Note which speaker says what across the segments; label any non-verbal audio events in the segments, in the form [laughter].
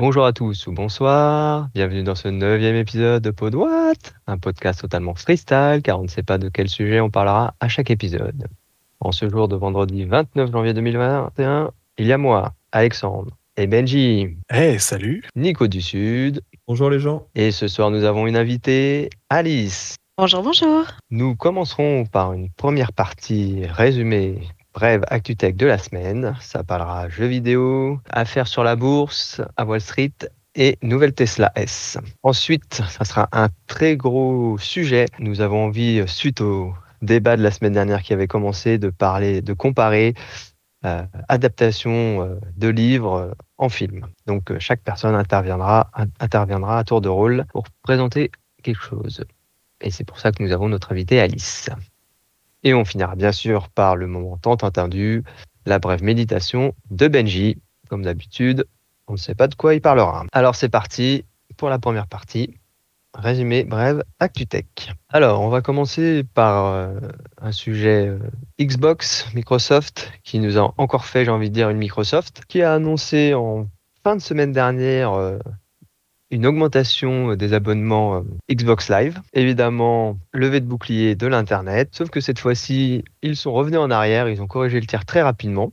Speaker 1: Bonjour à tous ou bonsoir, bienvenue dans ce neuvième épisode de Pod What, un podcast totalement freestyle car on ne sait pas de quel sujet on parlera à chaque épisode. En ce jour de vendredi 29 janvier 2021, il y a moi, Alexandre, et Benji.
Speaker 2: Hey, salut
Speaker 1: Nico du Sud.
Speaker 3: Bonjour les gens.
Speaker 1: Et ce soir, nous avons une invitée, Alice.
Speaker 4: Bonjour, bonjour.
Speaker 1: Nous commencerons par une première partie résumée brève ActuTech de la semaine. Ça parlera jeux vidéo, affaires sur la bourse, à Wall Street et nouvelle Tesla S. Ensuite, ça sera un très gros sujet. Nous avons envie, suite au débat de la semaine dernière qui avait commencé, de parler, de comparer euh, adaptation euh, de livres euh, en film. Donc chaque personne interviendra, interviendra à tour de rôle pour présenter quelque chose. Et c'est pour ça que nous avons notre invité Alice. Et on finira bien sûr par le moment tant attendu, la brève méditation de Benji. Comme d'habitude, on ne sait pas de quoi il parlera. Alors c'est parti pour la première partie. Résumé bref ActuTech. Alors, on va commencer par euh, un sujet euh, Xbox, Microsoft, qui nous a encore fait, j'ai envie de dire, une Microsoft, qui a annoncé en fin de semaine dernière euh, une augmentation des abonnements Xbox Live. Évidemment, levée de bouclier de l'Internet, sauf que cette fois-ci, ils sont revenus en arrière, ils ont corrigé le tir très rapidement.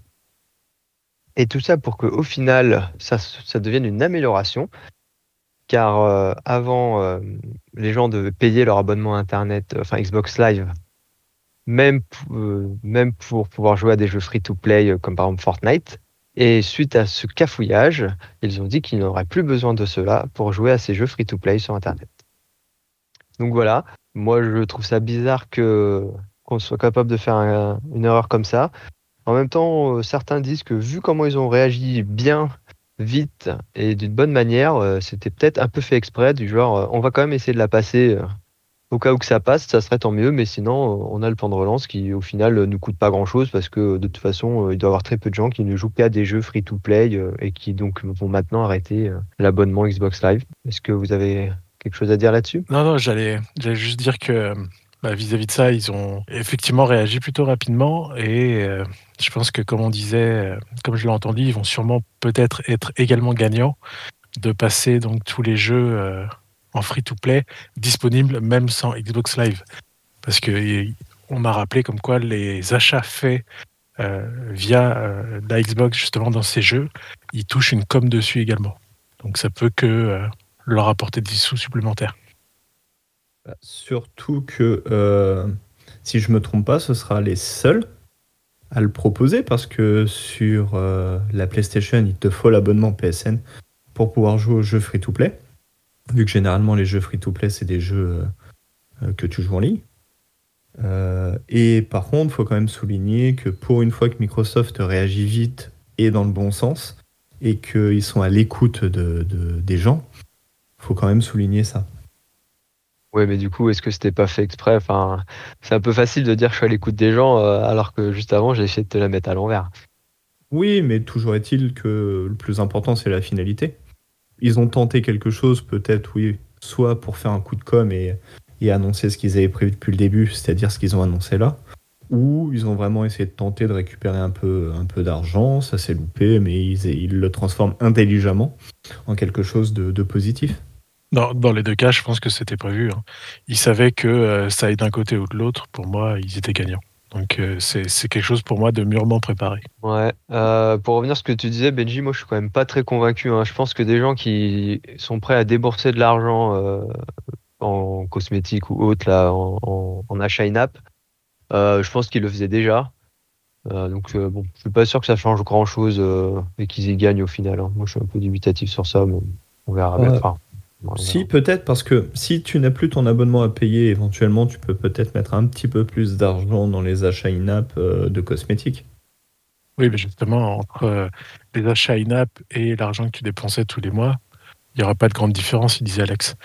Speaker 1: Et tout ça pour qu'au final, ça, devienne une amélioration car euh, avant, euh, les gens devaient payer leur abonnement Internet, euh, enfin Xbox Live, même, même pour pouvoir jouer à des jeux free-to-play comme par exemple Fortnite. Et suite à ce cafouillage, ils ont dit qu'ils n'auraient plus besoin de cela pour jouer à ces jeux free-to-play sur Internet. Donc voilà, moi je trouve ça bizarre qu'on soit capable de faire une erreur comme ça. En même temps, certains disent que vu comment ils ont réagi bien vite et d'une bonne manière, euh, c'était peut-être un peu fait exprès, du genre, euh, on va quand même essayer de la passer euh, au cas où que ça passe, ça serait tant mieux, mais sinon, on a le plan de relance qui, au final, nous coûte pas grand-chose parce que de toute façon, il doit y avoir très peu de gens qui ne jouent qu'à des jeux free-to-play et qui donc vont maintenant arrêter l'abonnement Xbox Live. Est-ce que vous avez quelque chose à dire là-dessus?
Speaker 2: Non, non, j'allais juste dire que bah, vis-à-vis de ça, ils ont effectivement réagi plutôt rapidement et euh, je pense que, comme on disait, euh, comme je l'ai entendu, ils vont sûrement peut-être être également gagnants de passer donc tous les jeux euh, en free-to-play disponibles même sans Xbox Live, parce que on m'a rappelé comme quoi les achats faits via la Xbox justement dans ces jeux, ils touchent une com dessus également. Donc ça peut que leur apporter des sous supplémentaires.
Speaker 3: Bah, surtout que, euh, si je me trompe pas, ce sera les seuls à le proposer parce que sur euh, la PlayStation, il te faut l'abonnement PSN pour pouvoir jouer aux jeux free-to-play. Vu que généralement les jeux free-to-play, c'est des jeux euh, que tu joues en ligne. et par contre, il faut quand même souligner que pour une fois que Microsoft réagit vite et dans le bon sens, et qu'ils sont à l'écoute de, des gens, il faut quand même souligner ça.
Speaker 1: Ouais, mais du coup, est-ce que c'était pas fait exprès? Enfin, c'est un peu facile de dire que je suis à l'écoute des gens, euh, alors que juste avant, j'ai essayé de te la mettre à l'envers.
Speaker 3: Oui, mais toujours est-il que le plus important, c'est la finalité. Ils ont tenté quelque chose, peut-être, oui, soit pour faire un coup de com et, annoncer ce qu'ils avaient prévu depuis le début, c'est-à-dire ce qu'ils ont annoncé là, ou ils ont vraiment essayé de tenter de récupérer un peu, un peu d'argent, ça s'est loupé, mais ils, le transforment intelligemment en quelque chose de positif.
Speaker 2: Dans, les deux cas, je pense que c'était prévu. Hein. Ils savaient que euh, ça aille d'un côté ou de l'autre. Pour moi, ils étaient gagnants. Donc euh, c'est quelque chose pour moi de mûrement préparé.
Speaker 1: Ouais. Euh, pour revenir à ce que tu disais, Benji, moi je suis quand même pas très convaincu. Hein. Je pense que des gens qui sont prêts à débourser de l'argent en cosmétique ou autre, là, en, achat in-app, je pense qu'ils le faisaient déjà. donc bon, je suis pas sûr que ça change grand chose et qu'ils y gagnent au final. Hein. Moi je suis un peu dubitatif sur ça, mais on verra.
Speaker 3: Si, peut-être, parce que si tu n'as plus ton abonnement à payer, éventuellement, tu peux peut-être mettre un petit peu plus d'argent dans les achats in-app euh, de cosmétiques.
Speaker 2: Oui, mais justement, entre euh, les achats in-app et l'argent que tu dépensais tous les mois, il n'y aura pas de grande différence, il disait Alex.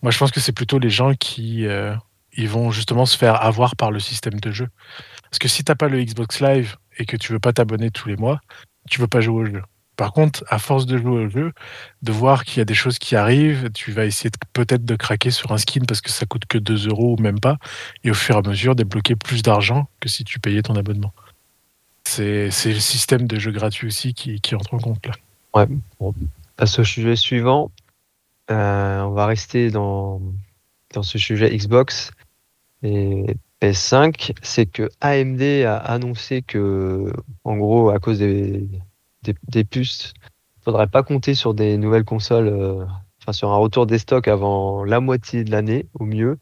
Speaker 2: Moi, je pense que c'est plutôt les gens qui euh, ils vont justement se faire avoir par le système de jeu. Parce que si tu n'as pas le Xbox Live et que tu veux pas t'abonner tous les mois, tu veux pas jouer au jeu. Par contre, à force de jouer au jeu, de voir qu'il y a des choses qui arrivent, tu vas essayer peut-être de craquer sur un skin parce que ça coûte que 2 euros ou même pas, et au fur et à mesure débloquer plus d'argent que si tu payais ton abonnement. C'est le système de jeu gratuit aussi qui, entre en compte là.
Speaker 1: Ouais, passe au sujet suivant. on va rester dans, dans ce sujet Xbox et PS5. C'est que AMD a annoncé que, en gros, à cause des, des, puces, il faudrait pas compter sur des nouvelles consoles, enfin sur un retour des stocks avant la moitié de l'année, au mieux.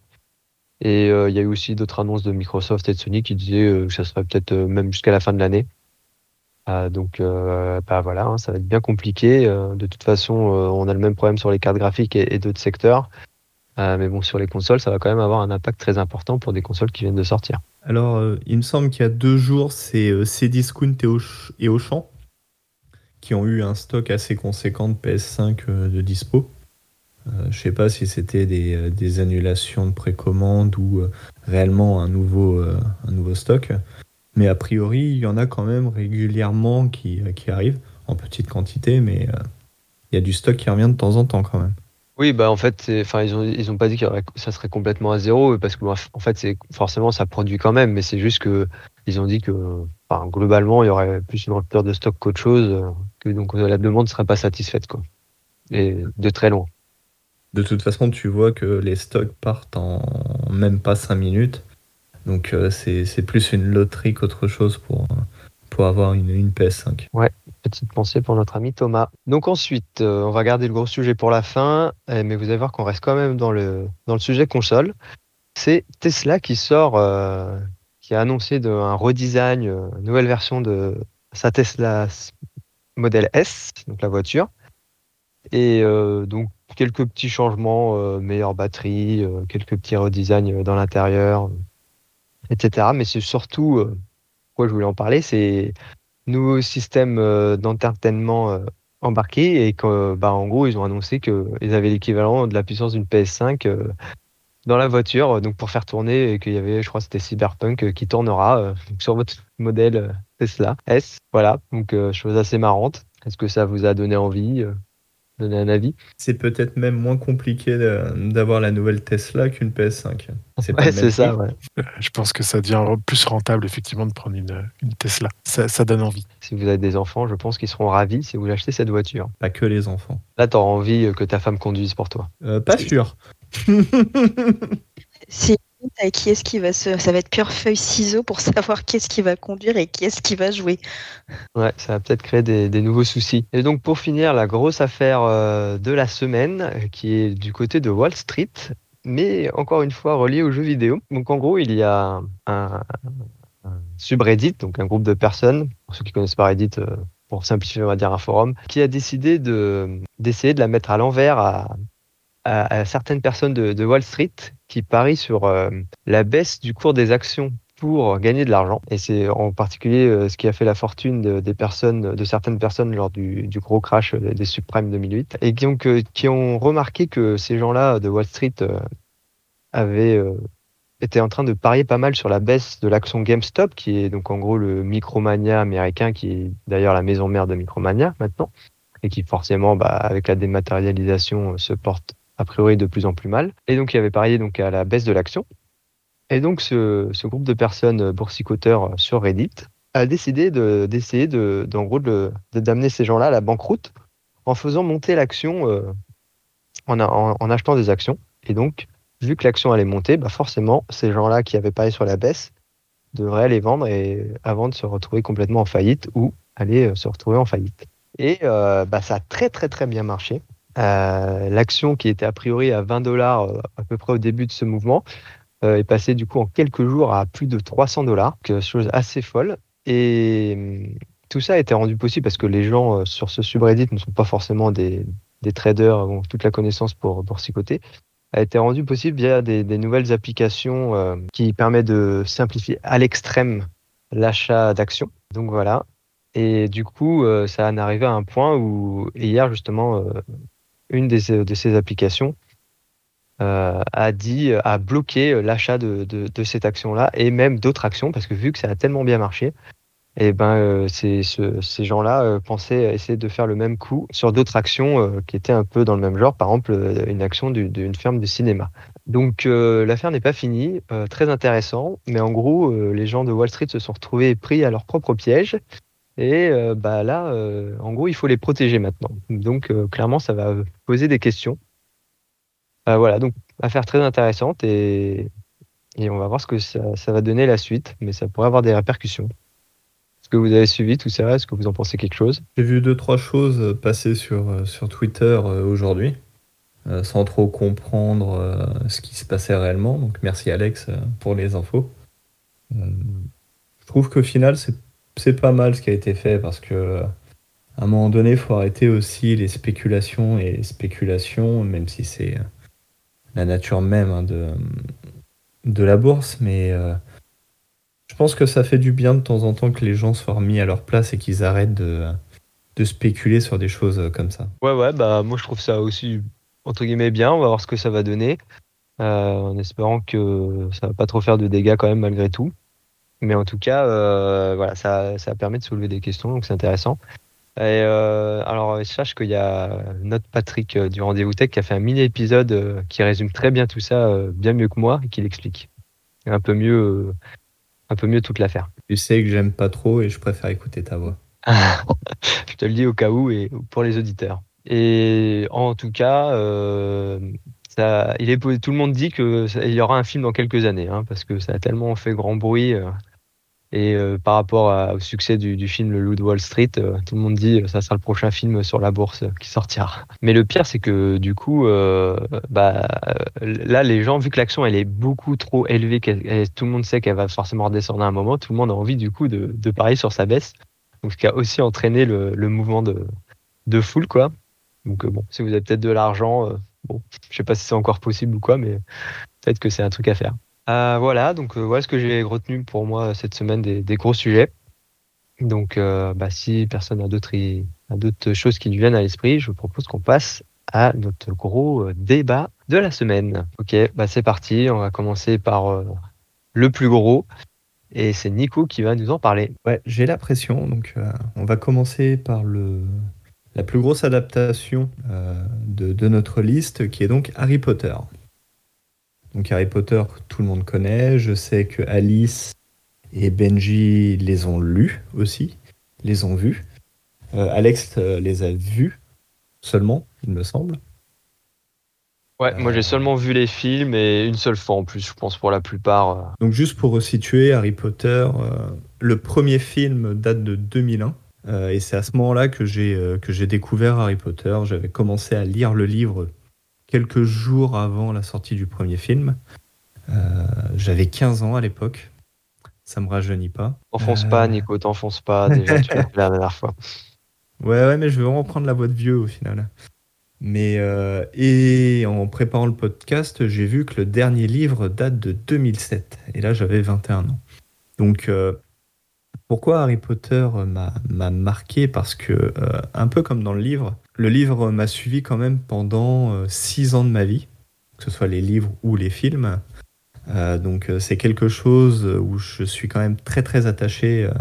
Speaker 1: Et euh, il y a eu aussi d'autres annonces de Microsoft et de Sony qui disaient euh, que ça serait peut-être euh, même jusqu'à la fin de l'année. donc bah voilà, hein, ça va être bien compliqué. de toute façon, on a le même problème sur les cartes graphiques et, d'autres secteurs. mais bon, sur les consoles, ça va quand même avoir un impact très important pour des consoles qui viennent de sortir.
Speaker 3: Alors, il me semble qu'il y a deux jours, c'est Cdiscount et, Auchan qui ont eu un stock assez conséquent de PS5 de dispo. Euh, je sais pas si c'était des, euh, des, annulations de précommande ou euh, réellement un nouveau, un nouveau stock. Mais a priori, il y en a quand même régulièrement qui, qui arrivent, en petite quantité, mais il y a du stock qui revient de temps en temps quand même.
Speaker 1: Oui, bah en fait, enfin ils ont ils ont pas dit que ça serait complètement à zéro parce que en fait c'est forcément ça produit quand même, mais c'est juste que ils ont dit que globalement il y aurait plus une rupture de stock qu'autre chose, que donc la demande ne serait pas satisfaite quoi, et de très loin.
Speaker 3: De toute façon, tu vois que les stocks partent en même pas 5 minutes. Donc euh, c'est plus une loterie qu'autre chose pour, pour avoir une, une, PS5.
Speaker 1: Ouais, petite pensée pour notre ami Thomas. Donc ensuite, euh, on va garder le gros sujet pour la fin, eh, mais vous allez voir qu'on reste quand même dans le, dans le sujet console. C'est Tesla qui sort, euh, qui a annoncé de, un redesign, une nouvelle version de sa Tesla Model S, donc la voiture. Et donc quelques petits changements, euh, meilleure batterie, euh, quelques petits redesigns dans l'intérieur, etc. Mais c'est surtout, pourquoi je voulais en parler, c'est nouveau système d'entertainment embarqué et que, bah, en gros, ils ont annoncé qu'ils avaient l'équivalent de la puissance d'une PS5 dans la voiture, donc pour faire tourner, et qu'il y avait, je crois, c'était Cyberpunk qui tournera sur votre modèle Tesla S. Voilà, donc chose assez marrante. Est-ce que ça vous a donné envie donner un avis?
Speaker 3: C'est peut-être même moins compliqué d'avoir la nouvelle Tesla qu'une PS5.
Speaker 1: C'est ouais, ça. Ouais.
Speaker 2: Je pense que ça devient plus rentable effectivement de prendre une, une Tesla. Ça, ça, donne envie.
Speaker 1: Si vous avez des enfants, je pense qu'ils seront ravis si vous achetez cette voiture.
Speaker 3: Pas que les enfants.
Speaker 1: Là, tu auras envie que ta femme conduise pour toi.
Speaker 3: Euh, pas sûr.
Speaker 4: Si qui est-ce qui va se. Ça va être cœur, feuille, ciseaux pour savoir qui est-ce qui va conduire et qui est-ce qui va jouer.
Speaker 1: Ouais, ça va peut-être créer des, nouveaux soucis. Et donc, pour finir, la grosse affaire euh, de la semaine, euh, qui est du côté de Wall Street, mais encore une fois reliée aux jeux vidéo. Donc, en gros, il y a un, subreddit, donc un groupe de personnes, pour ceux qui connaissent pas Reddit, euh, pour simplifier, on va dire un forum, qui a décidé d'essayer de la mettre à l'envers à, à, certaines personnes de, Wall Street qui parient sur euh, la baisse du cours des actions pour gagner de l'argent. Et c'est en particulier euh, ce qui a fait la fortune de, des personnes, de certaines personnes lors du, gros crash des subprimes 2008, et qui ont, qui ont remarqué que ces gens-là de Wall Street euh, avaient été en train de parier pas mal sur la baisse de l'action GameStop, qui est donc en gros le Micromania américain, qui est d'ailleurs la maison mère de Micromania maintenant, et qui forcément, bah, avec la dématérialisation, se porte a priori de plus en plus mal. Et donc, il avait parié donc à la baisse de l'action. Et donc, ce, groupe de personnes boursicoteurs sur Reddit a décidé d'essayer de, d'en gros, d'amener ces gens-là à la banqueroute en faisant monter l'action, euh, en, en, achetant des actions. Et donc, vu que l'action allait monter, bah forcément, ces gens-là qui avaient parié sur la baisse devraient les vendre et, avant de se retrouver complètement en faillite ou aller euh, se retrouver en faillite. Et euh, bah, ça a très très très bien marché. Euh, l'action qui était a priori à 20 dollars euh, à peu près au début de ce mouvement euh, est passée du coup en quelques jours à plus de 300 dollars, chose assez folle. Et hum, tout ça a été rendu possible parce que les gens sur ce subreddit ne sont pas forcément des, traders, ont toute la connaissance pour boursicoter, a été rendu possible via des, nouvelles applications qui permettent de simplifier à l'extrême l'achat d'actions. Donc voilà. Et du coup, ça en arrivé à un point où hier justement, une de ces applications euh, a dit, a bloqué euh, l'achat de, cette action-là et même d'autres actions parce que vu que ça a tellement bien marché, eh ben euh, ces gens-là pensaient essayer de faire le même coup sur d'autres actions qui étaient un peu dans le même genre, par exemple une action d'une ferme de cinéma. Donc l'affaire n'est pas finie, très intéressant, mais en gros les gens de Wall Street se sont retrouvés pris à leur propre piège Et euh, bah là, euh, en gros, il faut les protéger maintenant. Donc euh, clairement, ça va poser des questions. Voilà, donc affaire très intéressante et, on va voir ce que ça, va donner la suite, mais ça pourrait avoir des répercussions. Est-ce que vous avez suivi tout ça? Est-ce que vous en pensez quelque chose?
Speaker 3: J'ai vu deux, trois choses passer sur, sur Twitter aujourd'hui, sans trop comprendre ce qui se passait réellement. Donc merci Alex pour les infos. Je trouve qu'au final, c'est c'est pas mal ce qui a été fait parce que à un moment donné, il faut arrêter aussi les spéculations et les spéculations, même si c'est euh, la nature même hein, de, la bourse. Mais euh, je pense que ça fait du bien de temps en temps que les gens soient remis à leur place et qu'ils arrêtent de, spéculer sur des choses euh, comme ça.
Speaker 1: Ouais, ouais, bah moi je trouve ça aussi entre guillemets bien. On va voir ce que ça va donner, en espérant que ça va pas trop faire de dégâts quand même malgré tout. Mais en tout cas, euh, voilà, ça, ça permet de soulever des questions, donc c'est intéressant. Et euh, alors, sache qu'il y a notre Patrick euh, du Rendez-vous Tech qui a fait un mini épisode euh, qui résume très bien tout ça, euh, bien mieux que moi, et qui l'explique. Un peu mieux, euh, un peu mieux toute l'affaire.
Speaker 3: Tu sais que j'aime pas trop et je préfère écouter ta voix. [laughs]
Speaker 1: Je te le dis au cas où et pour les auditeurs. Et en tout cas, euh, ça, il est, tout le monde dit que ça- il y aura un film dans quelques années, hein, parce que ça a tellement fait grand bruit. euh, et euh, par rapport au succès du, film Le Loup de Wall Street, euh, tout le monde dit que ça sera le prochain film sur la bourse euh, qui sortira. Mais le pire, c'est que du coup, euh, bah, euh, là, les gens, vu que l'action elle est beaucoup trop élevée, tout le monde sait qu'elle va forcément redescendre à un moment, tout le monde a envie du coup de, parier sur sa baisse. Donc, ce qui a aussi entraîné le, mouvement de, de foule, quoi. Donc, euh, bon, si vous avez peut-être de l'argent, euh, bon, je sais pas si c'est encore possible ou quoi, mais peut-être que c'est un truc à faire. Euh, voilà, donc euh, voilà ce que j'ai retenu pour moi cette semaine des, gros sujets. Donc, euh, bah, si personne n'a d'autres choses qui lui viennent à l'esprit, je vous propose qu'on passe à notre gros euh, débat de la semaine. Ok, bah c'est parti. On va commencer par euh, le plus gros, et c'est Nico qui va nous en parler.
Speaker 3: Ouais, j'ai la pression, donc euh, on va commencer par le, la plus grosse adaptation euh, de notre liste, qui est donc Harry Potter. Donc Harry Potter, tout le monde connaît. Je sais que Alice et Benji les ont lus aussi, les ont vus. Euh, Alex euh, les a vus seulement, il me semble.
Speaker 1: Ouais, moi j'ai seulement vu les films et une seule fois en plus, je pense pour la plupart. euh.
Speaker 3: Donc juste pour resituer, Harry Potter, euh, le premier film date de 2001. euh, et c'est à ce moment-là que j'ai que j'ai découvert Harry Potter. J'avais commencé à lire le livre quelques jours avant la sortie du premier film. Euh, J'avais 15 ans à l'époque. Ça me rajeunit pas.
Speaker 1: T'enfonces
Speaker 3: Euh.
Speaker 1: pas, Nico, t'enfonces pas. Déjà, tu l'as [laughs] fait la dernière fois.
Speaker 3: Ouais, ouais, mais je vais vraiment prendre la voix de vieux au final. Mais euh, et en préparant le podcast, j'ai vu que le dernier livre date de 2007. Et là, j'avais 21 ans. Donc, euh, pourquoi Harry Potter m'a m'a marqué? Parce que, un peu comme dans le livre, le livre m'a suivi quand même pendant 6 ans de ma vie, que ce soit les livres ou les films. Euh, donc, euh, c'est quelque chose où je suis quand même très très attaché euh,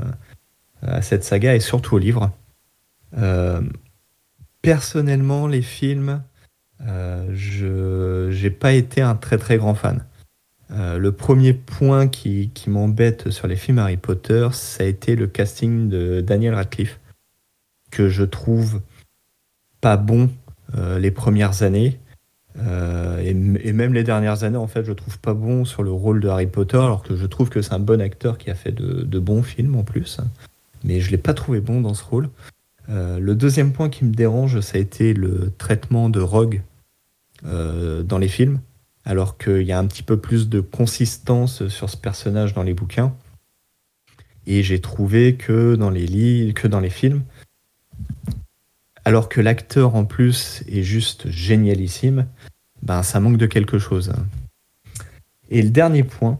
Speaker 3: à cette saga et surtout au livre. Euh, personnellement, les films, euh, je j'ai pas été un très très grand fan. Euh, le premier point qui, qui m'embête sur les films Harry Potter, ça a été le casting de Daniel Radcliffe, que je trouve pas bon euh, les premières années. Euh, et, même les dernières années, en fait, je trouve pas bon sur le rôle de Harry Potter, alors que je trouve que c'est un bon acteur qui a fait de, bons films en plus. Mais je l'ai pas trouvé bon dans ce rôle. Euh, le deuxième point qui me dérange, ça a été le traitement de Rogue dans les films, alors qu'il y a un petit peu plus de consistance sur ce personnage dans les bouquins. Et j'ai trouvé que dans les que dans les films, alors que l'acteur en plus est juste génialissime, ben ça manque de quelque chose. Et le dernier point,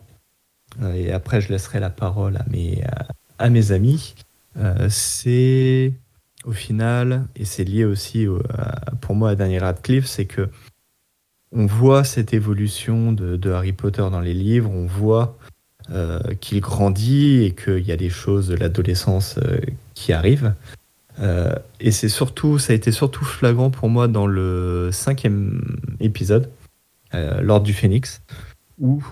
Speaker 3: euh, et après je laisserai la parole à mes, amis, euh, c'est au final, et c'est lié aussi pour moi à Daniel Radcliffe, c'est que on voit cette évolution de, Harry Potter dans les livres, on voit euh, qu'il grandit et qu'il y a des choses de l'adolescence qui arrivent. Euh, et c'est surtout, ça a été surtout flagrant pour moi dans le cinquième épisode, euh, du Phénix, où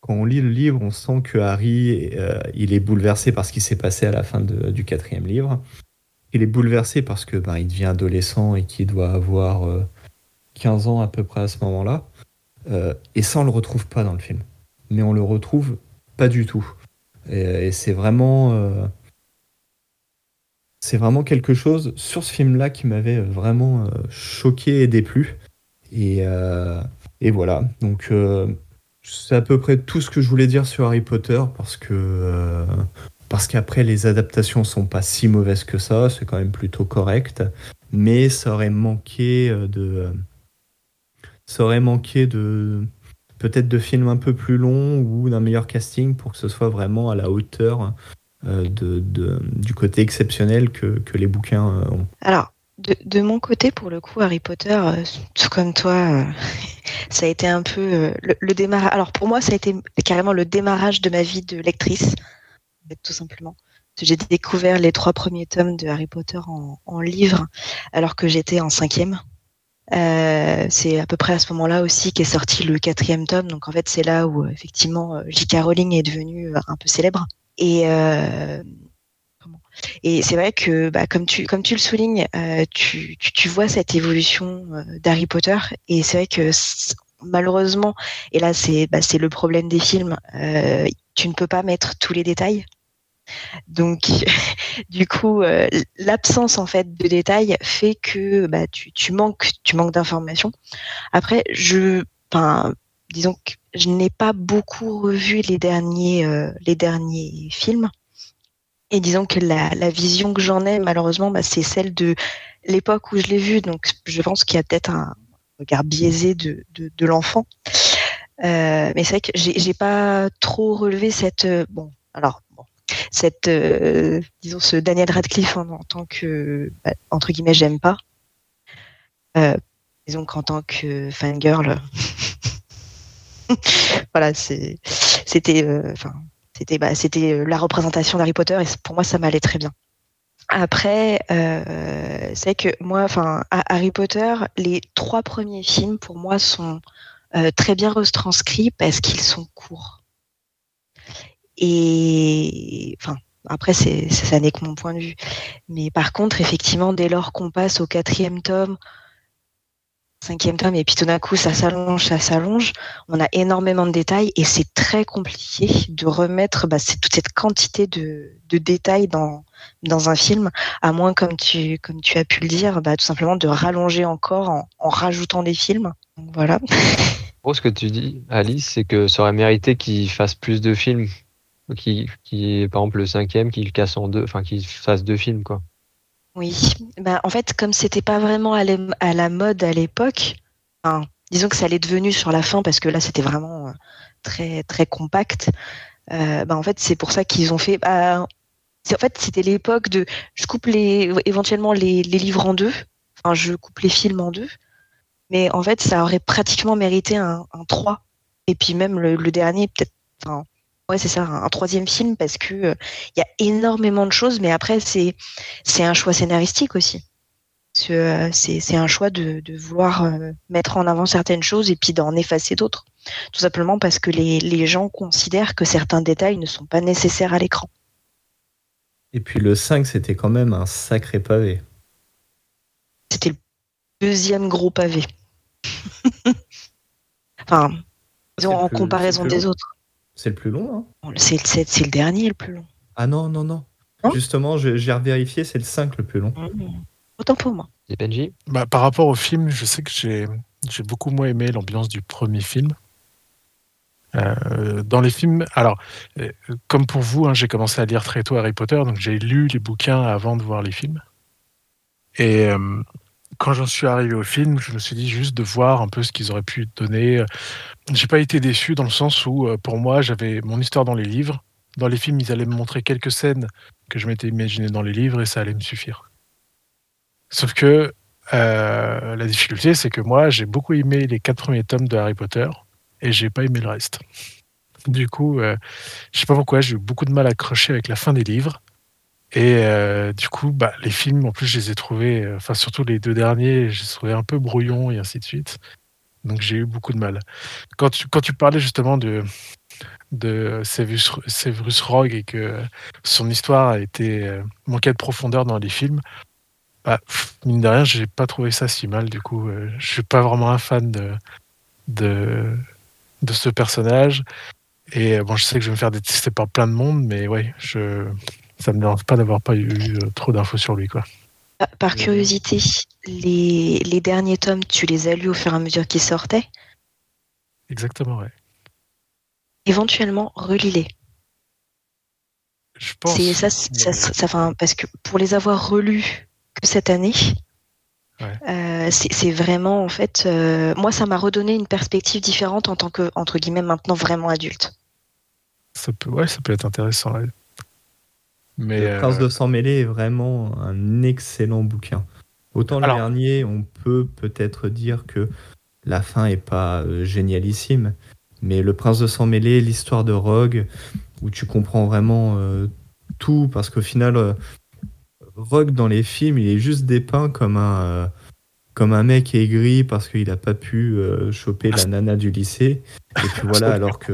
Speaker 3: quand on lit le livre, on sent que Harry, euh, il est bouleversé par ce qui s'est passé à la fin du quatrième livre. Il est bouleversé parce que ben, il devient adolescent et qu'il doit avoir euh, 15 ans à peu près à ce moment-là. Euh, et ça, on le retrouve pas dans le film. Mais on le retrouve pas du tout. Et, c'est vraiment, euh, c'est vraiment quelque chose sur ce film-là qui m'avait vraiment euh, choqué et déplu. Et, euh, voilà. Donc euh, c'est à peu près tout ce que je voulais dire sur Harry Potter parce que euh, parce qu'après les adaptations sont pas si mauvaises que ça, c'est quand même plutôt correct, mais ça aurait manqué euh, de ça aurait manqué de peut-être de films un peu plus longs ou d'un meilleur casting pour que ce soit vraiment à la hauteur euh, de- du côté exceptionnel que, les bouquins euh, ont.
Speaker 4: Alors, de, mon côté, pour le coup, Harry Potter, euh, tout comme toi, euh, [laughs] ça a été un peu euh, le, démarrage. Alors, pour moi, ça a été carrément le démarrage de ma vie de lectrice, tout simplement. J'ai découvert les trois premiers tomes de Harry Potter en, livre, alors que j'étais en cinquième. Euh, c'est à peu près à ce moment-là aussi qu'est sorti le quatrième tome. Donc, en fait, c'est là où, euh, effectivement, euh, J.K. Rowling est devenue euh, un peu célèbre. Et euh, et c'est vrai que, bah, comme tu comme tu le soulignes, euh, tu, tu, tu vois cette évolution euh, d'Harry Potter. Et c'est vrai que malheureusement, et là c'est bah, le problème des films, euh, tu ne peux pas mettre tous les détails. Donc, [laughs] du coup, euh, l'absence en fait de détails fait que bah, tu, tu manques tu manques d'informations. Après, je, disons que je n'ai pas beaucoup revu les derniers euh, les derniers films. Et disons que la, la vision que j'en ai, malheureusement, bah, c'est celle de l'époque où je l'ai vu. Donc, je pense qu'il y a peut-être un regard biaisé de, de, de l'enfant. Euh, mais c'est vrai que j'ai pas trop relevé cette euh, bon alors bon cette euh, disons ce Daniel Radcliffe en, en tant que bah, entre guillemets j'aime pas euh, disons qu'en tant que fangirl [laughs] voilà c'était euh, bah, euh, la représentation d'Harry Potter et pour moi ça m'allait très bien. Après, euh, c'est que moi, enfin, Harry Potter, les trois premiers films pour moi sont euh, très bien retranscrits parce qu'ils sont courts. Et enfin, après, ça n'est que mon point de vue. Mais par contre, effectivement, dès lors qu'on passe au quatrième tome, cinquième tome, et puis tout d'un coup, ça s'allonge, ça s'allonge, on a énormément de détails et c'est très compliqué de remettre bah, toute cette quantité de, de détails dans, dans un film, à moins, comme tu, comme tu as pu le dire, bah, tout simplement de rallonger encore en, en rajoutant des films. Donc, voilà. [laughs]
Speaker 1: En gros, ce que tu dis, Alice, c'est que ça aurait mérité qu'il fasse plus de films. Qui, qui, par exemple, le cinquième, qu'il casse en deux, enfin, qu'il fasse deux films, quoi.
Speaker 4: Oui, bah, en fait, comme c'était pas vraiment à, la mode à l'époque, disons que ça l'est devenu sur la fin parce que là c'était vraiment euh, très très compact. euh, bah, en fait, c'est pour ça qu'ils ont fait. Bah, en fait, c'était l'époque de. Je coupe les éventuellement les, les livres en deux. Enfin, je coupe les films en deux. Mais en fait, ça aurait pratiquement mérité un, un 3. Et puis même le, le dernier, peut-être. Enfin, ouais, c'est ça, un, un troisième film parce que euh, il y a énormément de choses. Mais après, c'est c'est un choix scénaristique aussi. Euh, C'est un choix de, de vouloir euh, mettre en avant certaines choses et puis d'en effacer d'autres. Tout simplement parce que les, les gens considèrent que certains détails ne sont pas nécessaires à l'écran.
Speaker 3: Et puis le 5, c'était quand même un sacré pavé.
Speaker 4: C'était le deuxième gros pavé. [laughs] enfin, disons, en comparaison des autres.
Speaker 3: C'est le plus long, hein
Speaker 4: Bon, C'est le dernier le plus long.
Speaker 3: Ah non, non, non. Justement, j'ai revérifié, c'est le 5 le plus long.
Speaker 4: Mmh. Autant pour moi.
Speaker 1: Et Benji?
Speaker 2: Bah, par rapport au film, je sais que j'ai j'ai beaucoup moins aimé l'ambiance du premier film. Euh, dans les films, alors, euh, comme pour vous, hein, j'ai commencé à lire très tôt Harry Potter, donc j'ai lu les bouquins avant de voir les films. Et euh, quand j'en suis arrivé au film, je me suis dit juste de voir un peu ce qu'ils auraient pu donner. J'ai pas été déçu dans le sens où, euh, pour moi, j'avais mon histoire dans les livres. Dans les films, ils allaient me montrer quelques scènes que je m'étais imaginé dans les livres et ça allait me suffire. Sauf que euh, la difficulté, c'est que moi, j'ai beaucoup aimé les quatre premiers tomes de Harry Potter et j'ai pas aimé le reste. Du coup, euh, je sais pas pourquoi, j'ai eu beaucoup de mal à accrocher avec la fin des livres. Et euh, du coup, bah, les films, en plus, je les ai trouvés, euh, enfin surtout les deux derniers, je les ai trouvés un peu brouillons et ainsi de suite. Donc j'ai eu beaucoup de mal. Quand tu, quand tu parlais justement de, de Severus, Rogue et que son histoire a été euh, manquée de profondeur dans les films, bah, mine de rien, j'ai pas trouvé ça si mal. Du coup, je suis pas vraiment un fan de, de, de ce personnage. Et bon, je sais que je vais me faire détester par plein de monde, mais ouais, je, ça me dérange pas d'avoir pas eu euh, trop d'infos sur lui, quoi.
Speaker 4: Par curiosité, les, les derniers tomes, tu les as lus au fur et à mesure qu'ils sortaient?
Speaker 2: Exactement, ouais.
Speaker 4: Éventuellement, relis-les.
Speaker 2: Je pense.
Speaker 4: Ça, ça, ça, ça- enfin, parce que pour les avoir relus que cette année,
Speaker 2: Ouais.
Speaker 4: euh, c'est c'est vraiment en fait, euh, moi ça m'a redonné une perspective différente en tant que entre guillemets maintenant vraiment adulte.
Speaker 2: Ça peut, ouais, ça peut être intéressant. ouais. Mais
Speaker 3: Le Prince
Speaker 2: euh,
Speaker 3: de sang mêlé est vraiment un excellent bouquin. Autant le
Speaker 2: Alors-
Speaker 3: dernier, on peut peut-être dire que la fin est pas euh, génialissime, mais le Prince de sang mêlé, l'histoire de Rogue, où tu comprends vraiment euh, tout, parce qu'au final, euh, Rogue dans les films, il est juste dépeint comme un euh, comme un mec aigri parce qu'il n'a pas pu choper la nana du lycée. Et puis [laughs] voilà, alors que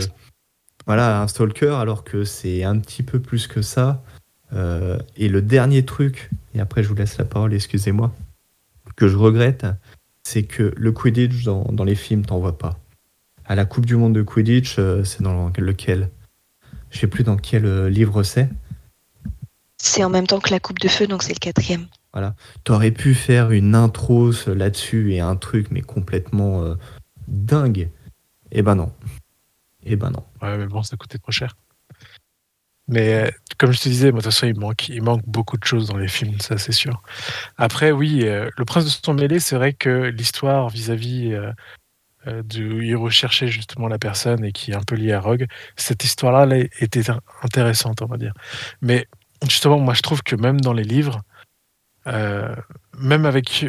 Speaker 3: voilà, un stalker, alors que c'est un petit peu plus que ça. Euh, et le dernier truc, et après je vous laisse la parole, excusez-moi, que je regrette, c'est que le Quidditch dans, dans les films, t'en vois pas. À la Coupe du Monde de Quidditch, euh, c'est dans lequel? Je sais plus dans quel euh, livre c'est.
Speaker 4: C'est en même temps que la coupe de feu, donc c'est le quatrième.
Speaker 3: T'aurais pu faire une intro là-dessus et un truc, mais complètement euh, dingue. Eh ben non. Eh ben non.
Speaker 2: Ouais, mais bon, ça coûtait trop cher. Mais euh, comme je te disais, moi, de toute façon, il manque, beaucoup de choses dans les films, ça c'est sûr. Après, oui, euh, le prince de son mêlé, c'est vrai que l'histoire vis-à-vis euh, de il recherchait justement la personne et qui est un peu liée à Rogue, cette histoire-là là, était in- intéressante, on va dire. Mais justement, moi, je trouve que même dans les livres, même avec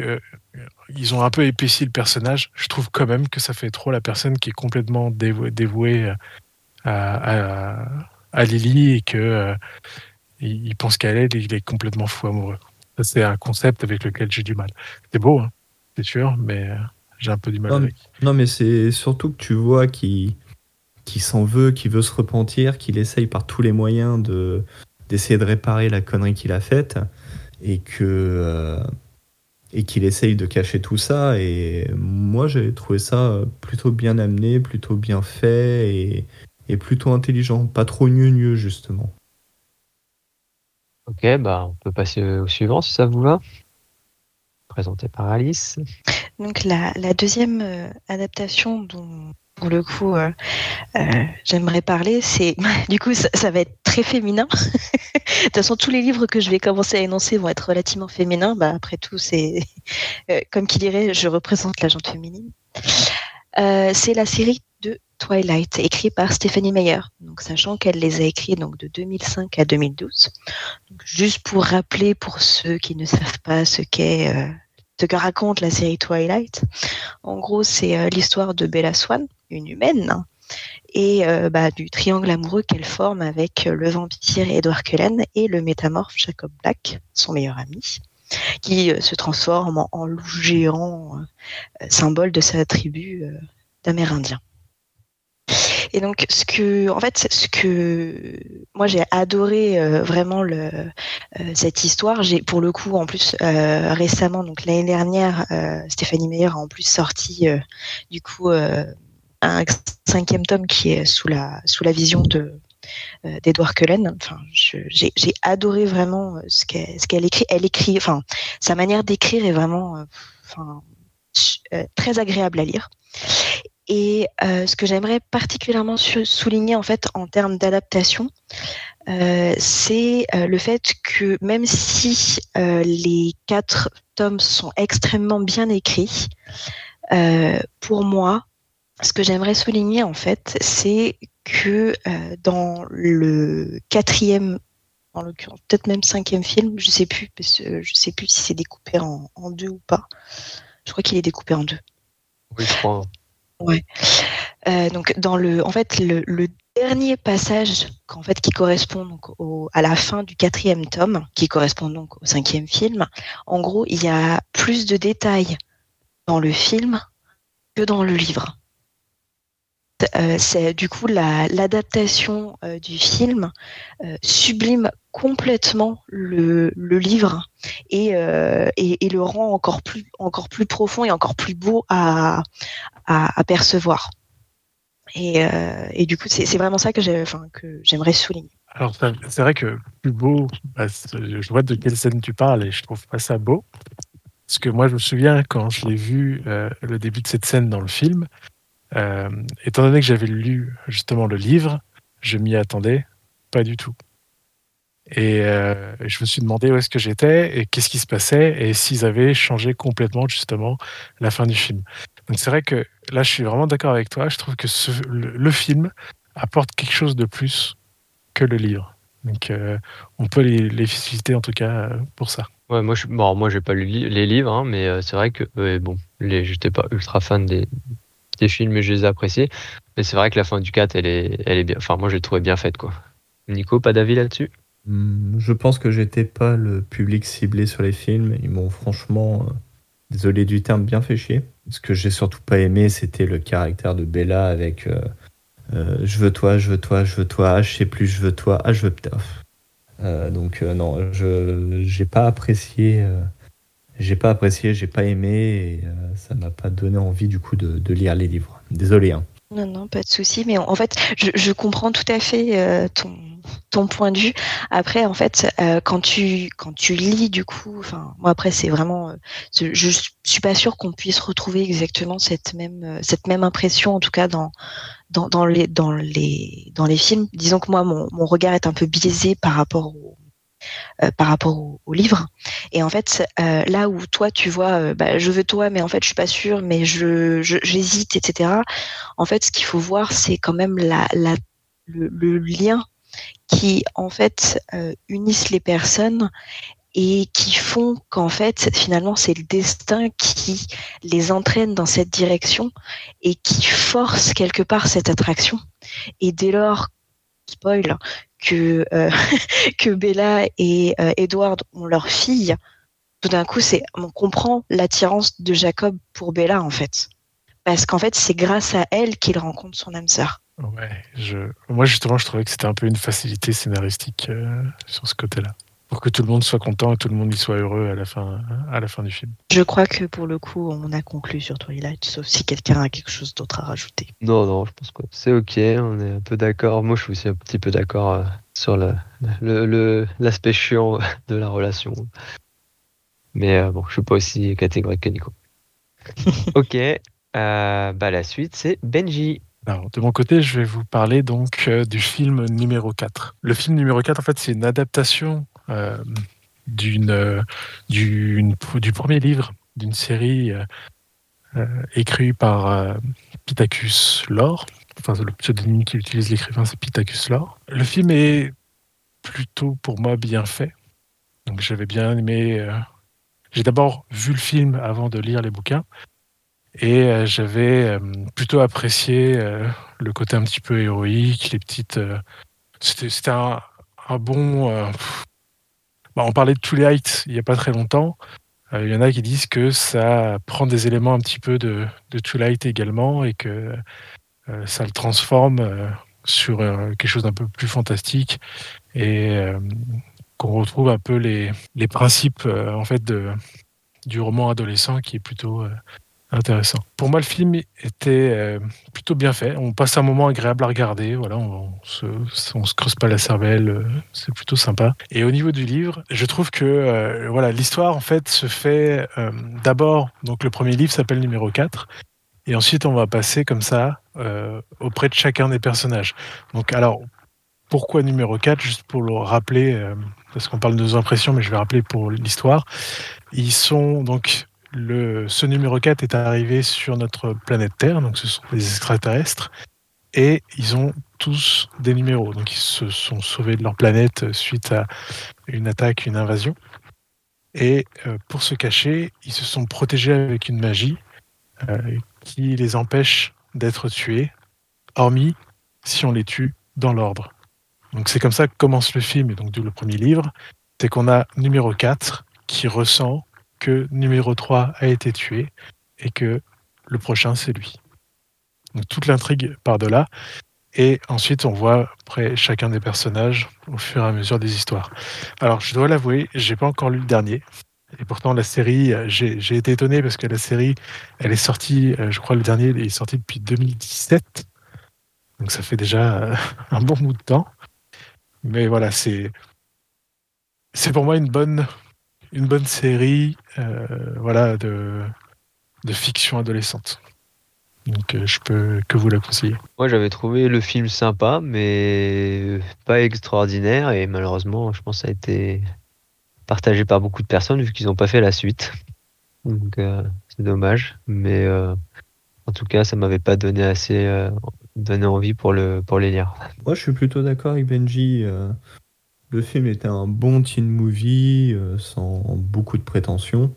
Speaker 2: ils ont un peu épaissi le personnage, je trouve quand même que ça fait trop la personne qui est complètement dévouée, à, à Lily et que euh, il, pense qu'à elle, il est complètement fou amoureux. C'est un concept avec lequel j'ai du mal. C'est beau, hein, c'est sûr, mais euh, j'ai un peu du mal
Speaker 3: Non,
Speaker 2: avec.
Speaker 3: Non, mais c'est surtout que tu vois qu'il qu'il s'en veut, qu'il veut se repentir, qu'il essaye par tous les moyens de d'essayer de réparer la connerie qu'il a faite et que euh, et qu'il essaye de cacher tout ça. Et moi, j'ai trouvé ça plutôt bien amené, plutôt bien fait et, et plutôt intelligent, pas trop gneu justement.
Speaker 1: Ok, bah on peut passer au suivant si ça vous va. Présenté par Alice.
Speaker 4: Donc la, la deuxième euh, adaptation dont pour le coup euh, euh, j'aimerais parler, c'est [laughs] du coup ça, ça va être très féminin. [laughs] de toute façon, tous les livres que je vais commencer à énoncer vont être relativement féminins. Bah, après tout, c'est [laughs] euh, comme qui dirait, je représente la gente féminine. Euh, c'est la série Twilight, écrite par Stephanie Meyer. Donc, sachant qu'elle les a écrits donc de 2005 à 2012. Donc, juste pour rappeler pour ceux qui ne savent pas ce qu'est euh, que raconte la série Twilight. En gros, c'est euh, l'histoire de Bella Swan, une humaine, et euh, bah, du triangle amoureux qu'elle forme avec le vampire Edward Cullen et le métamorphe Jacob Black, son meilleur ami, qui se transforme en, en loup géant, symbole de sa tribu d'Amérindiens. Et donc, ce que, en fait, ce que moi j'ai adoré euh, vraiment euh, cette histoire. J'ai, pour le coup, en plus euh, récemment, donc l'année dernière, Stéphanie Meyer a en plus sorti du coup un cinquième tome qui est sous la sous la vision de d'Edouard Cullen. Enfin, j'ai, adoré vraiment ce qu'elle, écrit. Elle écrit, enfin, sa manière d'écrire est vraiment, très agréable à lire. Et euh, ce que j'aimerais particulièrement souligner en fait en termes d'adaptation, euh, c'est euh, le fait que même si les quatre tomes sont extrêmement bien écrits, pour moi, ce que j'aimerais souligner en fait, c'est que dans le quatrième, en l'occurrence peut-être même cinquième film, je sais plus, parce que sais plus si c'est découpé en deux ou pas. Je crois qu'il est découpé en deux.
Speaker 1: Oui, je crois.
Speaker 4: Euh, donc dans le, en fait, le, le dernier passage qu'en fait qui correspond donc au, à la fin du quatrième tome, qui correspond donc au cinquième film. En gros, il y a plus de détails dans le film que dans le livre. Euh, c'est du coup l'adaptation euh, du film euh, sublime complètement le, le livre et, et, et, le rend encore plus encore plus profond et encore plus beau à, à, à percevoir. Et, et, du coup, c'est vraiment ça que j'aimerais souligner.
Speaker 2: Alors, c'est vrai que plus beau, bah, je vois de quelle scène tu parles et je trouve pas ça beau. Parce que moi, je me souviens quand je l'ai vu, le début de cette scène dans le film, euh, étant donné que j'avais lu justement le livre, je m'y attendais pas du tout. Et euh, je me suis demandé où est-ce que j'étais et qu'est-ce qui se passait et s'ils avaient changé complètement justement la fin du film. Donc c'est vrai que là, je suis vraiment d'accord avec toi. Je trouve que le, film apporte quelque chose de plus que le livre. Donc euh, on peut les, les, féliciter en tout cas pour ça.
Speaker 1: Ouais, moi, je, bon, moi, j'ai pas lu les livres, hein, mais c'est vrai que bon, les, j'étais pas ultra fan des, des films et je les ai appréciés. Mais c'est vrai que la fin du 4, elle est, elle est bien. Enfin, moi, je l'ai trouvé bien faite, quoi. Nico, pas d'avis là-dessus?
Speaker 3: Hmm, Je pense que j'étais pas le public ciblé sur les films. Ils m'ont franchement, euh, désolé du terme, bien fait chier. Ce que j'ai surtout pas aimé, c'était le caractère de Bella avec euh, euh, je veux toi, je veux toi, je veux toi, je sais plus, je veux toi, ah, je veux. Euh, donc, non, je j'ai pas apprécié j'ai pas apprécié, j'ai pas aimé et euh, ça m'a pas donné envie du coup de, lire les livres. Désolé. Hein.
Speaker 4: Non, non, pas de souci. Mais en fait, je, comprends tout à fait euh, ton, ton point de vue. Après, en fait, euh, quand tu quand tu lis du coup, enfin, moi après c'est vraiment, je suis pas sûre qu'on puisse retrouver exactement cette même cette même impression, en tout cas dans dans, dans les dans les dans les films. Disons que moi, mon, mon regard est un peu biaisé par rapport au euh, par rapport au, livre. Et en fait, euh, là où toi tu vois, euh, bah, je veux toi, mais en fait je suis pas sûre, mais je j'hésite, etc. En fait, ce qu'il faut voir, c'est quand même la, la le, lien qui en fait unissent les personnes et qui font qu'en fait finalement c'est le destin qui les entraîne dans cette direction et qui force quelque part cette attraction. Et dès lors, spoil, que, euh, [laughs] que Bella et euh, Edward ont leur fille, tout d'un coup, c'est on comprend l'attirance de Jacob pour Bella en fait, parce qu'en fait, c'est grâce à elle qu'il rencontre son âme sœur.
Speaker 2: Ouais, je... moi justement, je trouvais que c'était un peu une facilité scénaristique euh, sur ce côté-là pour que tout le monde soit content et tout le monde y soit heureux à la fin, à la fin du film.
Speaker 4: Je crois que pour le coup, on a conclu sur Twilight, sauf si quelqu'un a quelque chose d'autre à rajouter.
Speaker 1: Non, non, je pense que c'est ok, on est un peu d'accord. Moi, je suis aussi un petit peu d'accord euh, sur l'aspect le, le, chiant [laughs] de la relation. Mais euh, bon, je suis pas aussi catégorique que Nico. [laughs] ok, euh, bah la suite, c'est Benji.
Speaker 2: Alors, de mon côté, je vais vous parler donc du film numéro 4. Le film numéro 4, en fait, c'est une adaptation d'une, euh, du, premier livre d'une série euh, écrite par Pitacus Lore. Enfin, le pseudonyme qui utilise l'écrivain, c'est Pitacus Lore. Le film est plutôt, pour moi, bien fait. Donc, j'avais bien aimé. J'ai d'abord vu le film avant de lire les bouquins. Et j'avais plutôt apprécié le côté un petit peu héroïque, les petites. C'était un, bon. Bah, on parlait de Twilight il n'y a pas très longtemps. Euh, il y en a qui disent que ça prend des éléments un petit peu de, de Twilight également et que euh, ça le transforme euh, sur quelque chose d'un peu plus fantastique et qu'on retrouve un peu les, les principes en fait du roman adolescent qui est plutôt Intéressant. Pour moi, le film était euh, plutôt bien fait. On passe un moment agréable à regarder. Voilà, on, se, se creuse pas la cervelle. Euh, c'est plutôt sympa. Et au niveau du livre, je trouve que euh, voilà, l'histoire en fait se fait d'abord. Donc le premier livre s'appelle numéro 4 et ensuite on va passer comme ça auprès de chacun des personnages. Donc alors pourquoi numéro 4 Juste pour le rappeler, parce qu'on parle de nos impressions, mais je vais rappeler pour l'histoire. Ils sont donc le, ce numéro 4 est arrivé sur notre planète Terre, donc ce sont des extraterrestres, et ils ont tous des numéros. Donc ils se sont sauvés de leur planète suite à une attaque, une invasion. Et euh, pour se cacher, ils se sont protégés avec une magie euh, qui les empêche d'être tués, hormis si on les tue dans l'ordre. Donc c'est comme ça que commence le film, et donc d'où le premier livre, c'est qu'on a numéro 4 qui ressent que numéro 3 a été tué et que le prochain, c'est lui. Donc toute l'intrigue part de là. Et ensuite, on voit après chacun des personnages au fur et à mesure des histoires. Alors, je dois l'avouer, j'ai pas encore lu le dernier. Et pourtant, la série, j'ai été étonné parce que la série, elle est sortie, euh, je crois, le dernier est sorti depuis 2017. Donc, ça fait déjà euh, [laughs] un bon bout de temps. Mais voilà, c'est c'est pour moi une bonne une bonne série, euh, voilà, de de fiction adolescente. Donc je peux que vous la conseiller.
Speaker 1: Moi j'avais trouvé le film sympa, mais pas extraordinaire et malheureusement je pense que ça a été partagé par beaucoup de personnes vu qu'ils n'ont pas fait la suite. Donc euh, c'est dommage, mais euh, en tout cas ça m'avait pas donné assez euh, donné envie pour le pour les lire.
Speaker 3: Moi je suis plutôt d'accord avec Benji. Le film était un bon teen movie sans beaucoup de prétentions.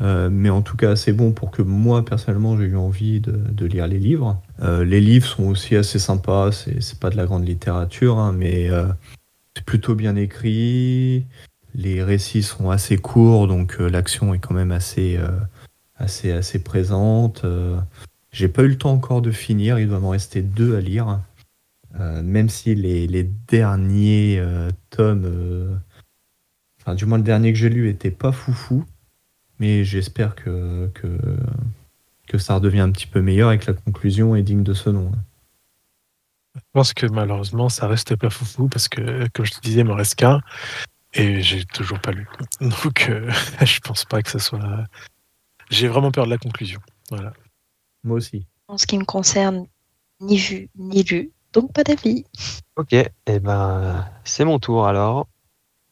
Speaker 3: mais en tout cas assez bon pour que moi personnellement j'ai eu envie de, lire les livres. les livres sont aussi assez sympas, c'est pas de la grande littérature, hein, mais c'est plutôt bien écrit. Les récits sont assez courts, donc euh, l'action est quand même assez, euh, assez, assez présente. Euh, j'ai pas eu le temps encore de finir, il doit m'en rester deux à lire. Même si les, les derniers tomes, enfin du moins le dernier que j'ai lu était pas foufou, mais j'espère que, que, que ça redevient un petit peu meilleur et que la conclusion est digne de ce nom.
Speaker 2: Je pense que malheureusement ça reste pas foufou parce que, comme je te disais, il me reste qu'un. Et j'ai toujours pas lu. [laughs] Donc, euh, [laughs] je pense pas que ça soit. J'ai vraiment peur de la conclusion. Voilà.
Speaker 3: Moi aussi.
Speaker 4: En ce qui me concerne, ni vu, ni lu. Donc, pas d'avis.
Speaker 1: Ok, et eh ben, c'est mon tour alors.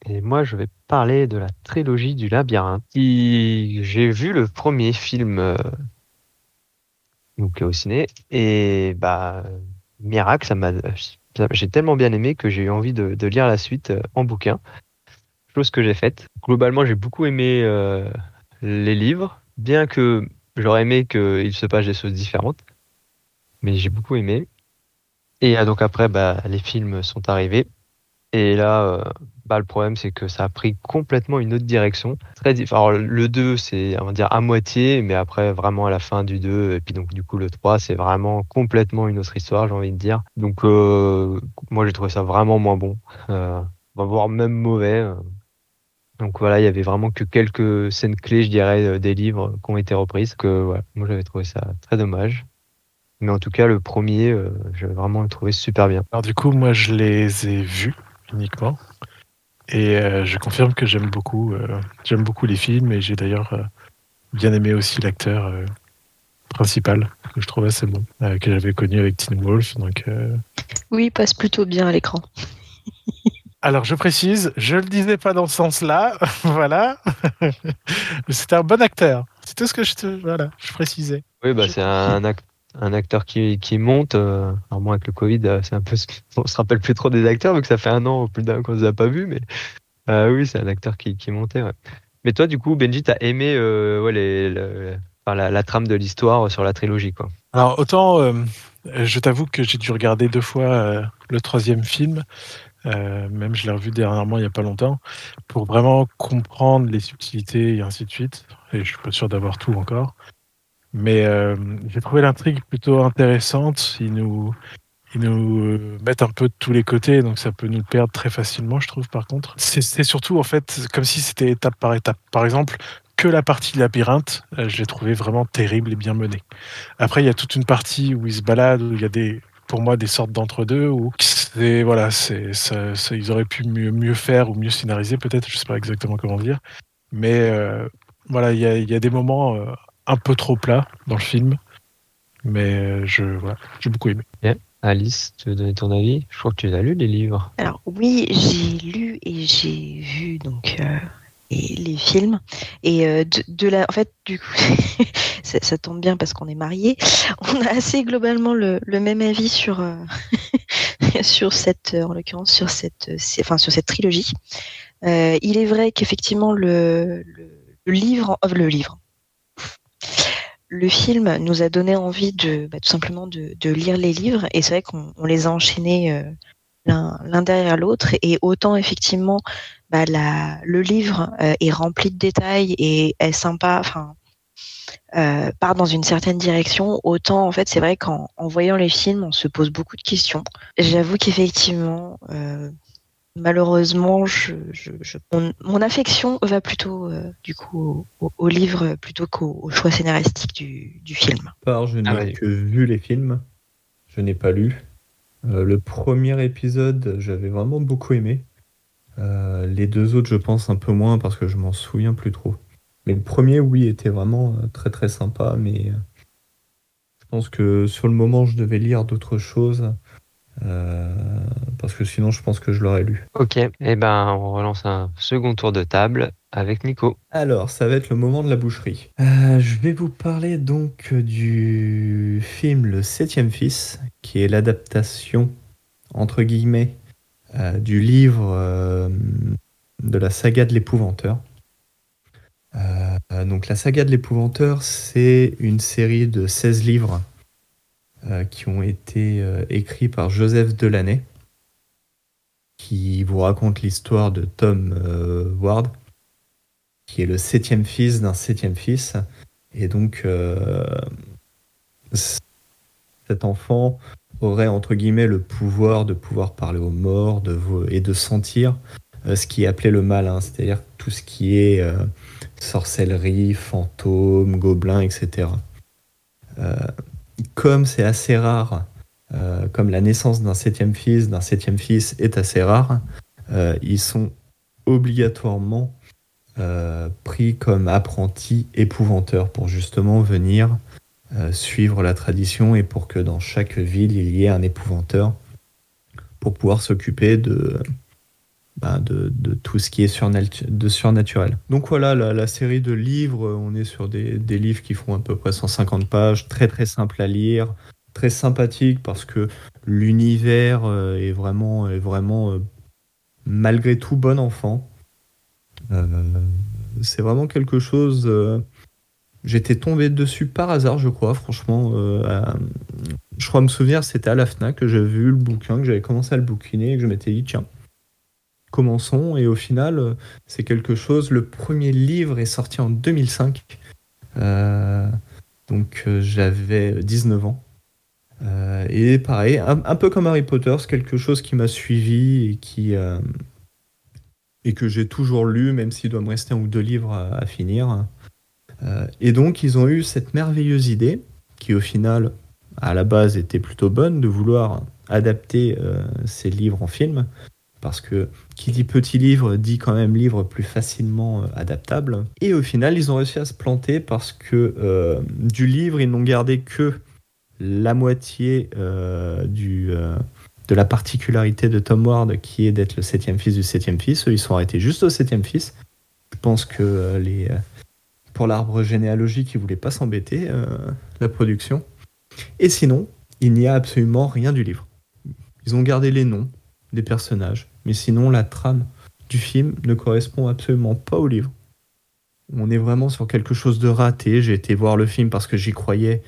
Speaker 1: Et moi, je vais parler de la trilogie du labyrinthe. J'ai vu le premier film euh, donc, au ciné. Et bah, miracle, ça m'a. J'ai tellement bien aimé que j'ai eu envie de, de lire la suite euh, en bouquin chose que j'ai faite. Globalement, j'ai beaucoup aimé euh, les livres, bien que j'aurais aimé qu'il se passe des choses différentes. Mais j'ai beaucoup aimé. Et euh, donc après, bah, les films sont arrivés. Et là, euh, bah, le problème, c'est que ça a pris complètement une autre direction. Très Alors, le 2, c'est, on dire, à moitié, mais après, vraiment à la fin du 2, et puis donc, du coup, le 3, c'est vraiment complètement une autre histoire, j'ai envie de dire. Donc, moi, j'ai trouvé ça vraiment moins bon. voire même mauvais. Donc voilà, il y avait vraiment que quelques scènes clés, je dirais, euh, des livres qui ont été reprises. Que voilà, moi j'avais trouvé ça très dommage. Mais en tout cas, le premier, euh, j'avais vraiment trouvé super bien.
Speaker 2: Alors du coup, moi je les ai vus uniquement. Et euh, je confirme que j'aime beaucoup, j'aime beaucoup les films et j'ai d'ailleurs bien aimé aussi l'acteur principal que je trouve assez bon, que j'avais connu avec Teen Wolf. Donc,
Speaker 4: Oui, il passe plutôt bien à l'écran. [laughs]
Speaker 2: Alors, je précise, je le disais pas dans ce sens-là, [laughs] voilà. [laughs] C'était un bon acteur. C'est tout ce que je te, voilà, je précisais.
Speaker 1: Oui, bah c'est un, un, acteur qui, monte. Euh, alors moi, avec le Covid, euh, c'est un peu, [laughs] on se rappelle plus trop des acteurs, vu que ça fait un an plus d'un qu'on les a pas vus, mais euh, oui, c'est un acteur qui, montait. Mais toi, du coup, Benji, t'as aimé les, la, trame de l'histoire sur la trilogie, quoi?
Speaker 2: Alors autant, je t'avoue que j'ai dû regarder deux fois le troisième film. Même je l'ai revu dernièrement il n'y a pas longtemps, pour vraiment comprendre les subtilités et ainsi de suite. Et je suis pas sûr d'avoir tout encore. Mais euh, j'ai trouvé l'intrigue plutôt intéressante. Ils nous, ils nous euh, mettent un peu de tous les côtés, donc ça peut nous perdre très facilement, je trouve, par contre. C'est surtout, en fait, comme si c'était étape par étape. Par exemple, que la partie labyrinthe, je l'ai trouvé vraiment terrible et bien menée. Après, il y a toute une partie où ils se baladent, où il y a des, pour moi des sortes d'entre-deux où c'est voilà, c'est ça, ils auraient pu mieux, mieux faire ou mieux scénariser peut-être, je sais pas exactement comment dire, mais euh, voilà, il y a, y a, des moments euh, un peu trop plats dans le film, mais euh, je voilà, j'ai beaucoup aimé.
Speaker 1: Alice, tu veux donner ton avis? Je crois que tu as lu les livres.
Speaker 4: Alors oui, j'ai lu et j'ai vu donc les films. Et euh, de, la, en fait, du coup, [laughs] ça, tombe bien parce qu'on est mariés. On a assez globalement le, même avis sur euh, [laughs] sur cette, en l'occurrence sur cette, enfin sur cette trilogie. Euh, il est vrai qu'effectivement le, livre, le livre, le film nous a donné envie de bah, tout simplement de, lire les livres et c'est vrai qu'on les a enchaînés l'un derrière l'autre et autant effectivement bah, le livre euh, est rempli de détails et est sympa. Enfin, part dans une certaine direction, autant en fait c'est vrai qu'en voyant les films, on se pose beaucoup de questions. J'avoue qu'effectivement, malheureusement, je, mon, affection va plutôt du coup au, livre plutôt qu'au choix scénaristique du, film.
Speaker 3: Par je n'ai ah que vu les films, je n'ai pas lu. le premier épisode, j'avais vraiment beaucoup aimé. Euh, les deux autres, je pense un peu moins parce que je m'en souviens plus trop. Mais le premier, oui, était vraiment euh, très très sympa, mais euh, je pense que sur le moment, je devais lire d'autres choses. Parce que sinon, je pense que je l'aurais lu.
Speaker 1: Ok, et eh ben on relance un second tour de table avec Nico.
Speaker 3: Alors, ça va être le moment de la boucherie. je vais vous parler donc du film Le Septième Fils, qui est l'adaptation, entre guillemets, euh, du livre euh, de la saga de l'épouvanteur. Euh, donc la saga de l'épouvanteur, c'est une série de 16 livres qui ont été écrits par Joseph Delaney, qui vous raconte l'histoire de Tom Ward, qui est le septième fils d'un septième fils. Et donc, cet enfant aurait entre guillemets le pouvoir de pouvoir parler aux morts et de sentir euh, ce qui est appelé le mal, hein. c'est-à-dire tout ce qui est euh, sorcellerie, fantômes, gobelins, etc. Euh, comme c'est assez rare, comme la naissance d'un septième fils, d'un septième fils est assez rare, ils sont obligatoirement pris comme apprentis épouvanteurs pour justement venir euh, suivre la tradition et pour que dans chaque ville il y ait un épouvanteur pour pouvoir s'occuper de, de, tout ce qui est de surnaturel. Donc voilà, la, série de livres, on est sur des, livres qui font à peu près 150 pages, très très simple à lire, très sympathique parce que l'univers euh, est vraiment, est vraiment euh, malgré tout bon enfant. c'est vraiment quelque chose J'étais tombé dessus par hasard, je crois, franchement. Euh, je crois me souvenir, c'était à la FNAC que j'avais vu le bouquin, que j'avais commencé à le bouquiner et que je m'étais dit, tiens, commençons. Et au final, euh, c'est quelque chose. Le premier livre est sorti en 2005. Euh, donc j'avais 19 ans. et pareil, un, peu comme Harry Potter, c'est quelque chose qui m'a suivi et qui et que j'ai toujours lu, même s'il doit me rester un ou deux livres à finir. Euh, et donc, ils ont eu cette merveilleuse idée, qui au final, à la base, était plutôt bonne, de vouloir adapter euh, ces livres en film, parce que qui dit petit livre dit quand même livre plus facilement euh, adaptable. Et au final, ils ont réussi à se planter parce que du livre, ils n'ont gardé que la moitié du, de la particularité de Tom Ward, qui est d'être le septième fils du septième fils. Ils sont arrêtés juste au septième fils. Je pense que les pour l'arbre généalogique, ils voulaient pas s'embêter, euh, la production. Et sinon, il n'y a absolument rien du livre. Ils ont gardé les noms des personnages, mais sinon la trame du film ne correspond absolument pas au livre. On est vraiment sur quelque chose de raté. J'ai été voir le film parce que j'y croyais.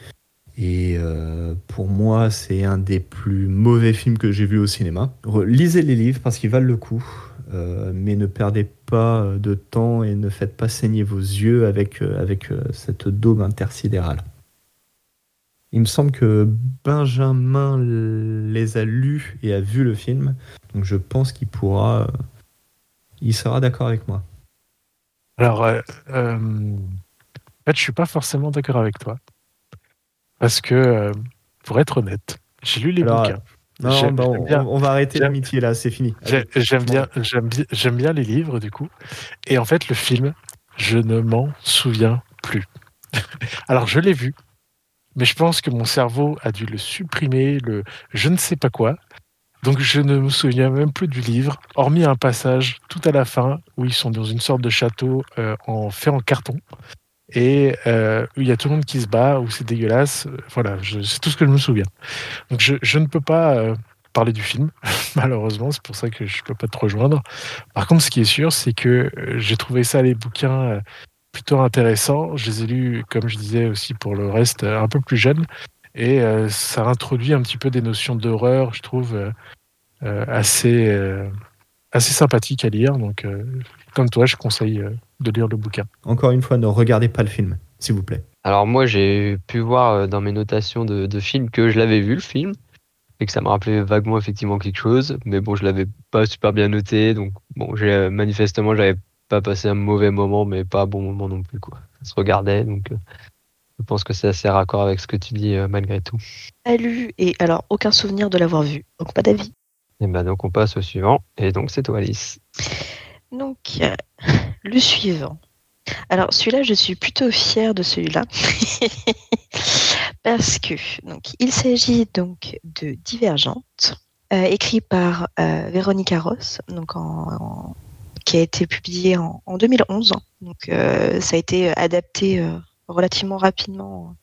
Speaker 3: Et euh, pour moi, c'est un des plus mauvais films que j'ai vu au cinéma. Lisez les livres parce qu'ils valent le coup. Euh, mais ne perdez pas de temps et ne faites pas saigner vos yeux avec, euh, cette dôme intersidérale. Il me semble que Benjamin les a lus et a vu le film, donc je pense qu'il pourra, il sera d'accord avec moi.
Speaker 2: Alors, en fait, je suis pas forcément d'accord avec toi, parce que, pour être honnête, j'ai lu les bouquins.
Speaker 3: Non, bah, on, va arrêter l'amitié là, c'est fini.
Speaker 2: J'aime bien, j'aime bien, les livres du coup. Et en fait, le film, je ne m'en souviens plus. [laughs] Alors, je l'ai vu, mais je pense que mon cerveau a dû le supprimer, le je ne sais pas quoi. Donc, je ne me souviens même plus du livre, hormis un passage tout à la fin où ils sont dans une sorte de château euh, en fait en carton et euh, il y a tout le monde qui se bat, où c'est dégueulasse. Voilà, c'est tout ce que je me souviens. Donc je, ne peux pas euh, parler du film, [laughs] malheureusement, c'est pour ça que je ne peux pas te rejoindre. Par contre, ce qui est sûr, c'est que j'ai trouvé ça, les bouquins, plutôt intéressants. Je les ai lus, comme je disais aussi pour le reste, un peu plus jeunes. Et ça introduit un petit peu des notions d'horreur, je trouve, assez, assez sympathiques à lire. Donc, comme toi, je conseille de lire le bouquin.
Speaker 3: Encore une fois, ne regardez pas le film. s'il vous plaît.
Speaker 1: Alors moi, j'ai pu voir euh, dans mes notations de, de film que je l'avais vu le film et que ça me rappelait vaguement effectivement quelque chose, mais bon, je l'avais pas super bien noté, donc bon, j'ai euh, manifestement, j'avais pas passé un mauvais moment, mais pas un bon moment non plus quoi. Ça se regardait, donc euh, je pense que c'est assez raccord avec ce que tu dis euh, malgré tout.
Speaker 4: Salut et alors aucun souvenir de l'avoir vu, donc pas d'avis.
Speaker 1: Et ben donc on passe au suivant, et donc c'est toi Alice.
Speaker 4: Donc euh, [laughs] le suivant. Alors celui-là, je suis plutôt fière de celui-là [laughs] parce que donc il s'agit donc de Divergente, écrit par Véronica Ross, donc en, en- qui a été publié en, en 2011. Donc euh, ça a été adapté euh, relativement rapidement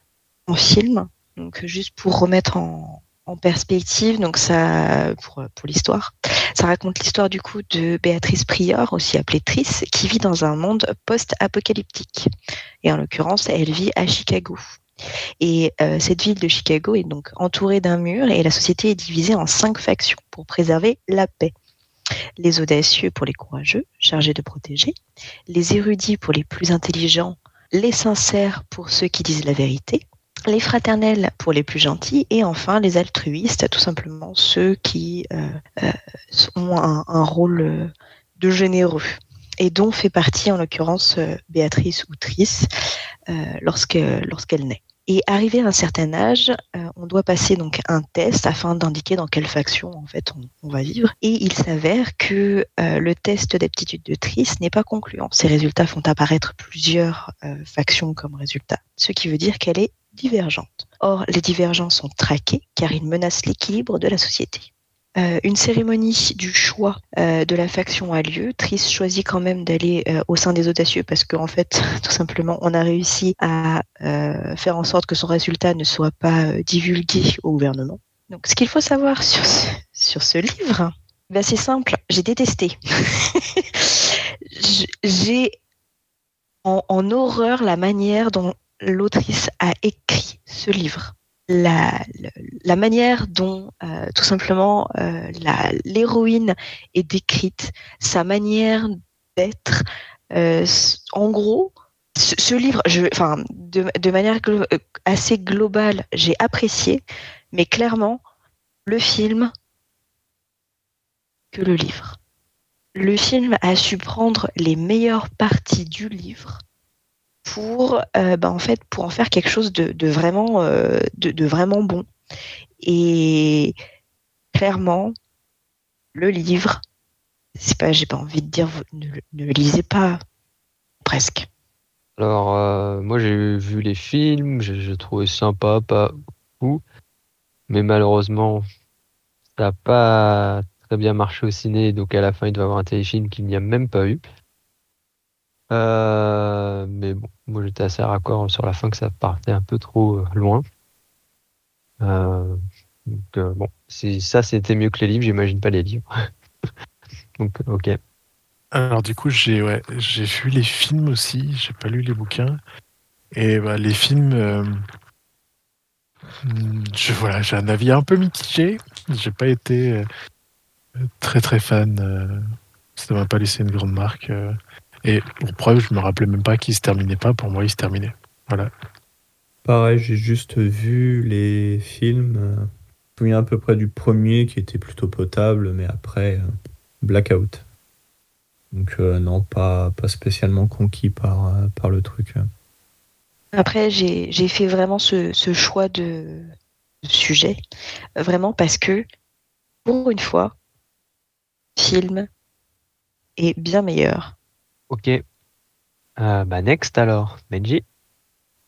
Speaker 4: en film. Donc juste pour remettre en, en perspective, donc ça pour, pour l'histoire. Ça raconte l'histoire du coup de Béatrice Prior, aussi appelée Trice, qui vit dans un monde post-apocalyptique. Et en l'occurrence, elle vit à Chicago. Et euh, cette ville de Chicago est donc entourée d'un mur et la société est divisée en cinq factions pour préserver la paix. Les audacieux pour les courageux, chargés de protéger. Les érudits pour les plus intelligents. Les sincères pour ceux qui disent la vérité les fraternels pour les plus gentils et enfin les altruistes, tout simplement ceux qui euh, euh, ont un, rôle euh, de généreux et dont fait partie en l'occurrence Béatrice ou Trice euh, lorsque lorsqu'elle naît. Et arrivé à un certain âge, euh, on doit passer donc un test afin d'indiquer dans quelle faction en fait on, va vivre. Et il s'avère que euh, le test d'aptitude de Trice n'est pas concluant. Ces résultats font apparaître plusieurs euh, factions comme résultat, ce qui veut dire qu'elle est divergente. Or, les divergents sont traqués car ils menacent l'équilibre de la société. Euh, une cérémonie du choix euh, de la faction a lieu. Trice choisit quand même d'aller euh, au sein des audacieux parce qu'en fait, [laughs] tout simplement, on a réussi à faire en sorte que son résultat ne soit pas divulgué au gouvernement. Donc, ce qu'il faut savoir sur ce, livre, ben, c'est simple, j'ai détesté. [laughs] j'ai en, en horreur la manière dont l'autrice a écrit ce livre. La, manière dont euh, tout simplement euh, l'héroïne est décrite, sa manière d'être, euh, en gros, ce, livre, de, de manière assez globale, j'ai apprécié, mais clairement, le film que le livre. Le film a su prendre les meilleures parties du livre pour, euh, bah, pour en faire quelque chose de, de vraiment, euh, de, vraiment bon. Et clairement, le livre, c'est pas, j'ai pas envie de dire, ne, le- lisez pas, presque.
Speaker 1: Alors, euh, moi j'ai vu les films, j'ai trouvé sympa, pas fou, mais malheureusement, ça n'a pas très bien marché au ciné, donc à la fin il doit y avoir un téléfilm qu'il n'y a même pas eu. Euh, mais bon, moi j'étais assez raccord sur la fin que ça partait un peu trop euh, loin. Euh, donc, euh, bon, ça c'était mieux que les livres, j'imagine pas les livres. [laughs] donc, ok.
Speaker 2: Alors du coup, j'ai ouais, vu les films aussi, j'ai pas lu les bouquins. Et bah, les films, hmm, je voilà, j'ai un avis un peu mitigé. J'ai pas été très très fan. ça m'a pas laissé une grande marque. Euh. et pour preuve, je me rappelais même pas qu'il se terminait pas. Pour moi, il se terminait. Voilà.
Speaker 3: Pareil, j'ai juste vu les films. euh, Je me souviens à peu près du premier qui était plutôt potable, mais après, euh, blackout. Donc euh, non, pas, pas spécialement conquis par, euh, par le truc.
Speaker 4: Après, j'ai j'ai fait vraiment ce, ce choix de, sujet, euh, vraiment parce que, pour une fois, le film est bien meilleur.
Speaker 1: Ok. Euh, bah next alors, Benji.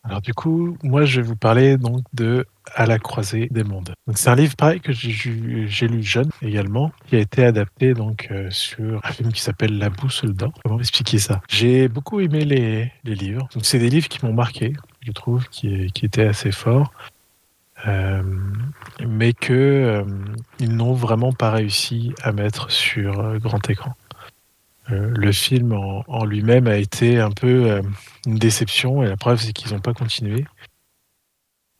Speaker 2: Alors du coup, moi je vais vous parler donc de À la croisée des mondes. C'est un livre pareil que j'ai lu jeune également, qui a été adapté donc euh, sur un film qui s'appelle La boussole d'or. Comment expliquer ça? J'ai beaucoup aimé les, livres. Donc c'est des livres qui m'ont marqué, je trouve, qui, étaient assez forts, euh, mais que ils n'ont vraiment pas réussi à mettre sur grand écran. Euh, le film en, lui-même a été un peu euh, une déception et la preuve c'est qu'ils n'ont pas continué.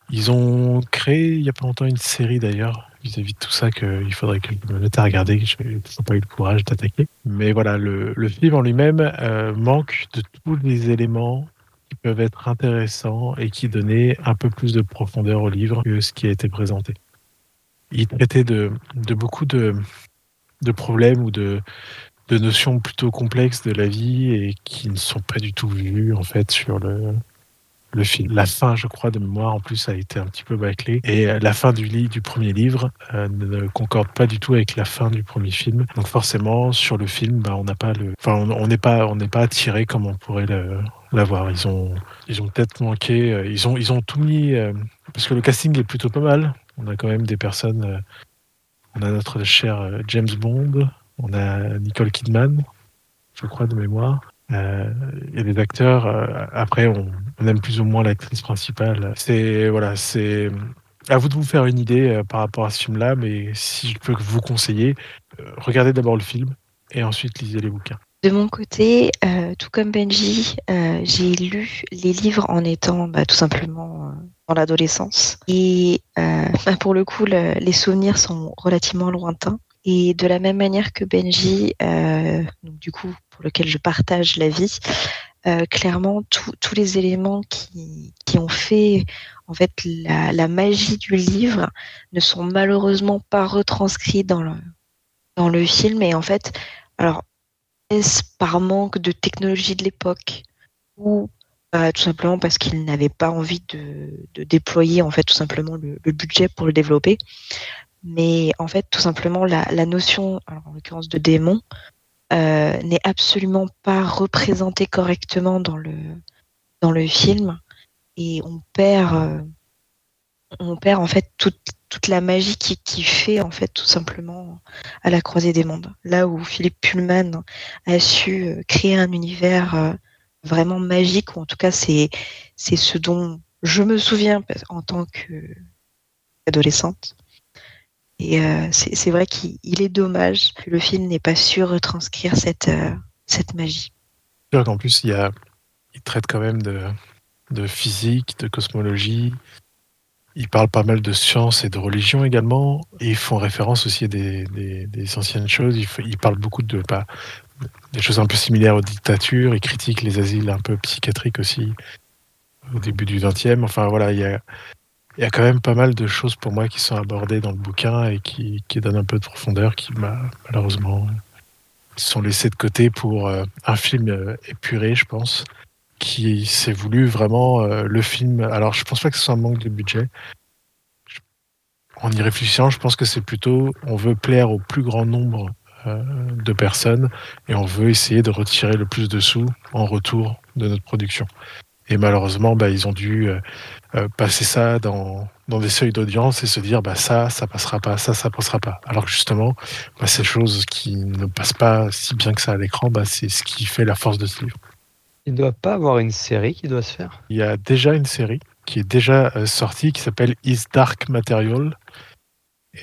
Speaker 2: Ils ont créé il y a pas longtemps une série d'ailleurs vis-à-vis de tout ça qu'il faudrait que je me mette à regarder, que je n'ai pas eu le courage d'attaquer. Mais voilà, le, film en lui-même euh, manque de tous les éléments qui peuvent être intéressants et qui donnaient un peu plus de profondeur au livre que ce qui a été présenté. Il traitait de, beaucoup de problèmes ou de, de notions plutôt complexes de la vie et qui ne sont pas du tout vues en fait sur le, le film. La fin, je crois, de mémoire, en plus, a été un petit peu bâclée. Et la fin du, du premier livre euh, ne concorde pas du tout avec la fin du premier film. Donc forcément, sur le film, bah, on n'a pas le, enfin, on n'est pas, on n'est pas attiré comme on pourrait l'avoir. Ils ont, ils ont peut-être manqué. Euh, ils ont, ils ont tout mis euh, parce que le casting est plutôt pas mal. On a quand même des personnes. on a notre cher James Bond. On a Nicole Kidman, je crois de mémoire. Euh, a des acteurs. Euh, après, on, aime plus ou moins l'actrice principale. C'est voilà, c'est à vous de vous faire une idée euh, par rapport à ce film-là. Mais si je peux vous conseiller, regardez d'abord le film et ensuite lisez les bouquins.
Speaker 4: De mon côté, tout comme Benji, j'ai lu les livres en étant bah, tout simplement dans l'adolescence. Et [laughs] pour le coup, les souvenirs sont relativement lointains. Et de la même manière que Benji, euh, donc du coup, pour lequel je partage la vie, euh, clairement, tous les éléments qui, qui, ont fait en fait la, la, magie du livre ne sont malheureusement pas retranscrits dans le, dans le film. Et en fait, alors, est-ce par manque de technologie de l'époque ou euh, tout simplement parce qu'ils n'avaient pas envie de, de, déployer en fait tout simplement le, le budget pour le développer mais en fait, tout simplement, la, notion, en l'occurrence de démon, euh, n'est absolument pas représentée correctement dans le, dans le film, et on perd, euh, on perd en fait toute, toute la magie qui, qui, fait en fait tout simplement à la croisée des mondes. Là où Philippe Pullman a su euh, créer un univers vraiment magique, ou en tout cas c'est ce dont je me souviens en tant qu'adolescente. Et euh, c'est vrai qu'il est dommage que le film n'ait pas su retranscrire cette, euh, magie.
Speaker 2: En plus, il, y a, il traite quand même de, physique, de cosmologie. Il parle pas mal de science et de religion également. Et ils font référence aussi à des, anciennes choses. Il, il, parle beaucoup de pas, des choses un peu similaires aux dictatures. Il critique les asiles un peu psychiatriques aussi au début du XXe. Enfin voilà, il y a, il y a quand même pas mal de choses pour moi qui sont abordées dans le bouquin et qui, qui donnent un peu de profondeur, qui m'a malheureusement sont laissées de côté pour euh, un film euh, épuré, je pense, qui s'est voulu vraiment euh, le film. Alors, je pense pas que ce soit un manque de budget. En y réfléchissant, je pense que c'est plutôt on veut plaire au plus grand nombre de personnes et on veut essayer de retirer le plus de sous en retour de notre production. Et malheureusement, bah, ils ont dû euh, euh, passer ça dans, dans des seuils d'audience et se dire bah, ça, ça passera pas, ça, ça passera pas. Alors que justement, bah, ces choses qui ne passent pas si bien que ça à l'écran, bah, c'est ce qui fait la force de ce livre.
Speaker 1: Il ne doit pas avoir une série qui doit se faire?
Speaker 2: Il y a déjà une série qui est déjà euh, sortie qui s'appelle Is Dark Material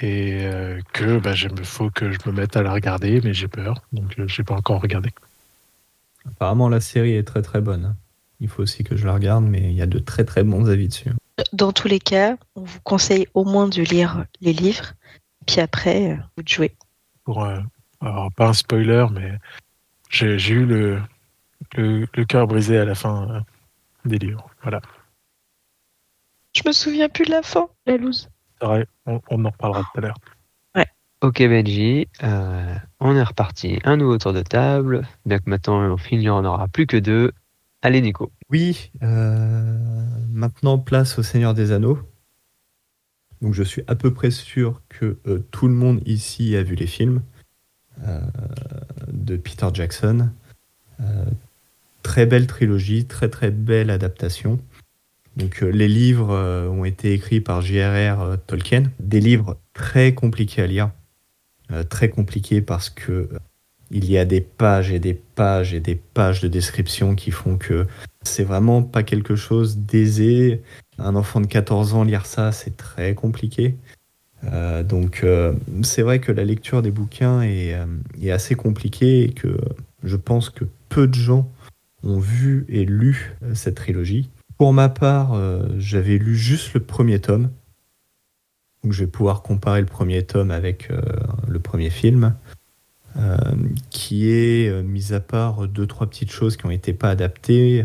Speaker 2: et que bah, il faut que je me mette à la regarder, mais j'ai peur, donc je n'ai pas encore regardé.
Speaker 3: Apparemment, la série est très très bonne. Il faut aussi que je la regarde, mais il y a de très très bons avis dessus.
Speaker 4: Dans tous les cas, on vous conseille au moins de lire les livres, puis après, euh, vous de jouer.
Speaker 2: Pour, euh, pas un spoiler, mais j'ai eu le, le, cœur brisé à la fin euh, des livres. Voilà.
Speaker 4: Je me souviens plus de la fin, la loose.
Speaker 2: on, on, en reparlera tout à l'heure.
Speaker 4: Ouais.
Speaker 1: Ok Benji, on est reparti. Un nouveau tour de table. Bien que maintenant il n'y en aura plus que deux. Allez, Nico.
Speaker 3: Oui, euh, maintenant place au Seigneur des Anneaux. Donc je suis à peu près sûr que euh, tout le monde ici a vu les films euh, de Peter Jackson. très belle trilogie, très très belle adaptation. Donc les livres ont été écrits par J.R.R. Tolkien, des livres très compliqués à lire, très compliqués parce que il y a des pages et des pages et des pages de description qui font que c'est vraiment pas quelque chose d'aisé. Un enfant de 14 ans lire ça, c'est très compliqué. Euh, donc euh, c'est vrai que la lecture des bouquins est, euh, est, assez compliquée et que je pense que peu de gens ont vu et lu cette trilogie. Pour ma part, j'avais lu juste le premier tome. Donc je vais pouvoir comparer le premier tome avec le premier film. Euh, qui est, euh, mis à part deux, trois petites choses qui n'ont été pas adaptées,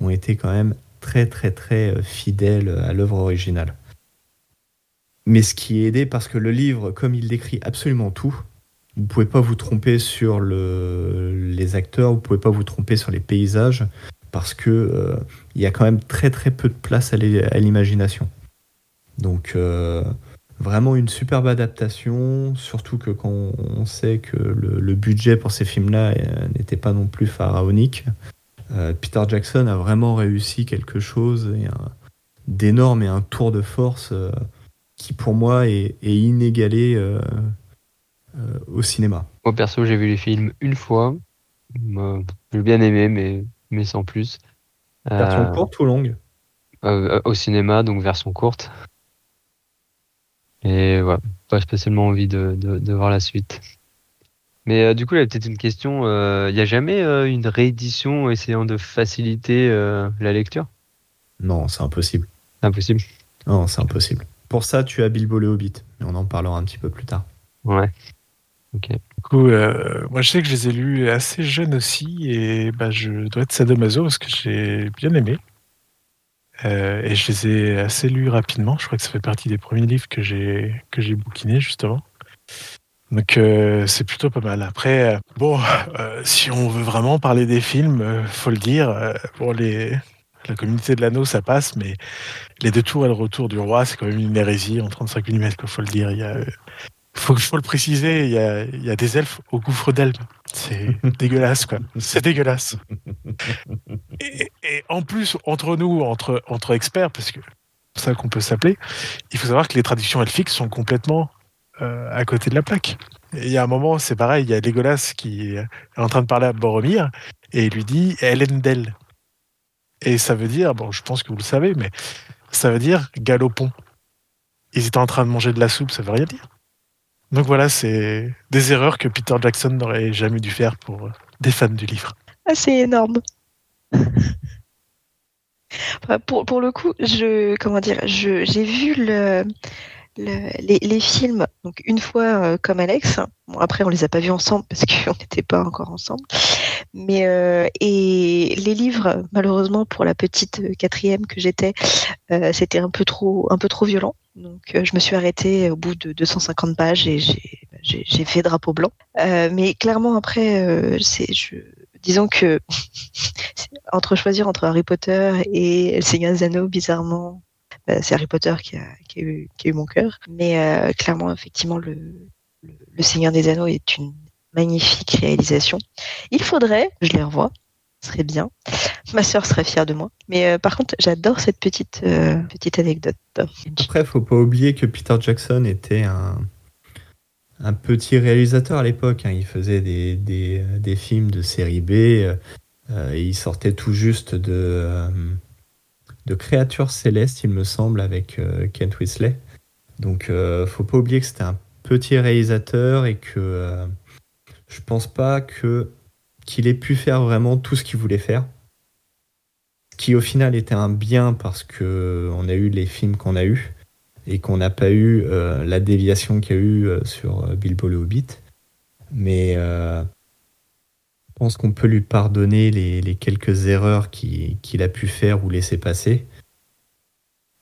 Speaker 3: ont été quand même très très très euh, fidèles à l'œuvre originale. Mais ce qui est aidé parce que le livre, comme il décrit absolument tout, vous pouvez pas vous tromper sur le, les acteurs, vous pouvez pas vous tromper sur les paysages, parce que euh, il y a quand même très très peu de place à l'imagination. Donc euh, vraiment une superbe adaptation, surtout que quand on sait que le, budget pour ces films-là euh, n'était pas non plus pharaonique, Peter Jackson a vraiment réussi quelque chose d'énorme et un tour de force qui pour moi est, est inégalé euh, au cinéma.
Speaker 1: Moi perso, j'ai vu les films une fois. j'ai bien aimé, mais, mais sans plus.
Speaker 3: Version euh, courte ou longue?
Speaker 1: euh, Au cinéma, donc version courte. Et voilà, pas spécialement envie de, de, voir la suite. Mais du coup, il y a peut-être une question. Il n'y a jamais une réédition essayant de faciliter la lecture?
Speaker 3: Non, c'est impossible.
Speaker 1: Impossible
Speaker 3: Non, c'est impossible. Pour ça, tu as Bilbo le Hobbit. Mais on en parlera un petit peu plus tard.
Speaker 1: Ouais.
Speaker 2: Du coup, euh, moi je sais que je les ai lus assez jeunes aussi, et bah, je dois être sadomaso parce que j'ai bien aimé. Euh, et je les ai assez lus rapidement. Je crois que ça fait partie des premiers livres que j'ai que j'ai bouquinés justement. Donc euh, c'est plutôt pas mal. Après, bon, si on veut vraiment parler des films, faut le dire. pour les la communauté de l'anneau, ça passe, mais les deux tours et le retour du roi, c'est quand même une hérésie en 35 mm, il faut le dire. Il y a faut, faut le préciser, il y a, y a, des elfes au gouffre d'Elbe. C'est [laughs] dégueulasse, quoi. C'est dégueulasse. [laughs] Et, en plus, entre nous, entre, entre experts, parce que c'est ça qu'on peut s'appeler, il faut savoir que les traductions elfiques sont complètement euh, à côté de la plaque. Il y a un moment, c'est pareil, il y a Legolas qui est en train de parler à Boromir et il lui dit Elendel. Et ça veut dire, bon, je pense que vous le savez, mais ça veut dire galopon. Ils étaient en train de manger de la soupe, ça veut rien dire. Donc voilà, c'est des erreurs que Peter Jackson n'aurait jamais dû faire pour euh, des fans du livre.
Speaker 4: Ah, c'est énorme. [laughs] pour, pour, le coup, je comment dire, j'ai vu le, les, films donc une fois euh, comme Alex. Bon, après, on les a pas vus ensemble parce [laughs] qu'on n'était pas encore ensemble. Mais euh, et les livres, malheureusement pour la petite quatrième que j'étais, c'était un peu trop un peu trop violent. Donc, euh, je me suis arrêtée au bout de 250 pages et j'ai fait drapeau blanc. Euh, mais clairement, après, euh, c'est, disons que [laughs] entre choisir entre Harry Potter et Le Seigneur des bizarrement, bah, c'est Harry Potter qui a, eu, mon cœur. Mais clairement, effectivement, le, Seigneur des Anneaux est une magnifique réalisation. Il faudrait, je les revois, ce serait bien. Ma sœur serait fière de moi. Mais euh, par contre, j'adore cette petite, euh, petite anecdote.
Speaker 3: Après, faut pas oublier que Peter Jackson était un, petit réalisateur à l'époque. Hein. Il faisait des, des, films de série B. Euh, il sortait tout juste de, de Créatures célestes, il me semble, avec Kent Whistler. Donc, faut pas oublier que c'était un petit réalisateur et que je pense pas que qu'il ait pu faire vraiment tout ce qu'il voulait faire. Ce qui au final était un bien parce que on a eu les films qu'on a eu et qu'on n'a pas eu euh, la déviation qu'il y a eu euh, sur euh, Bilbo le Hobbit. Mais pense qu'on peut lui pardonner les, quelques erreurs qu'il a pu faire ou laisser passer.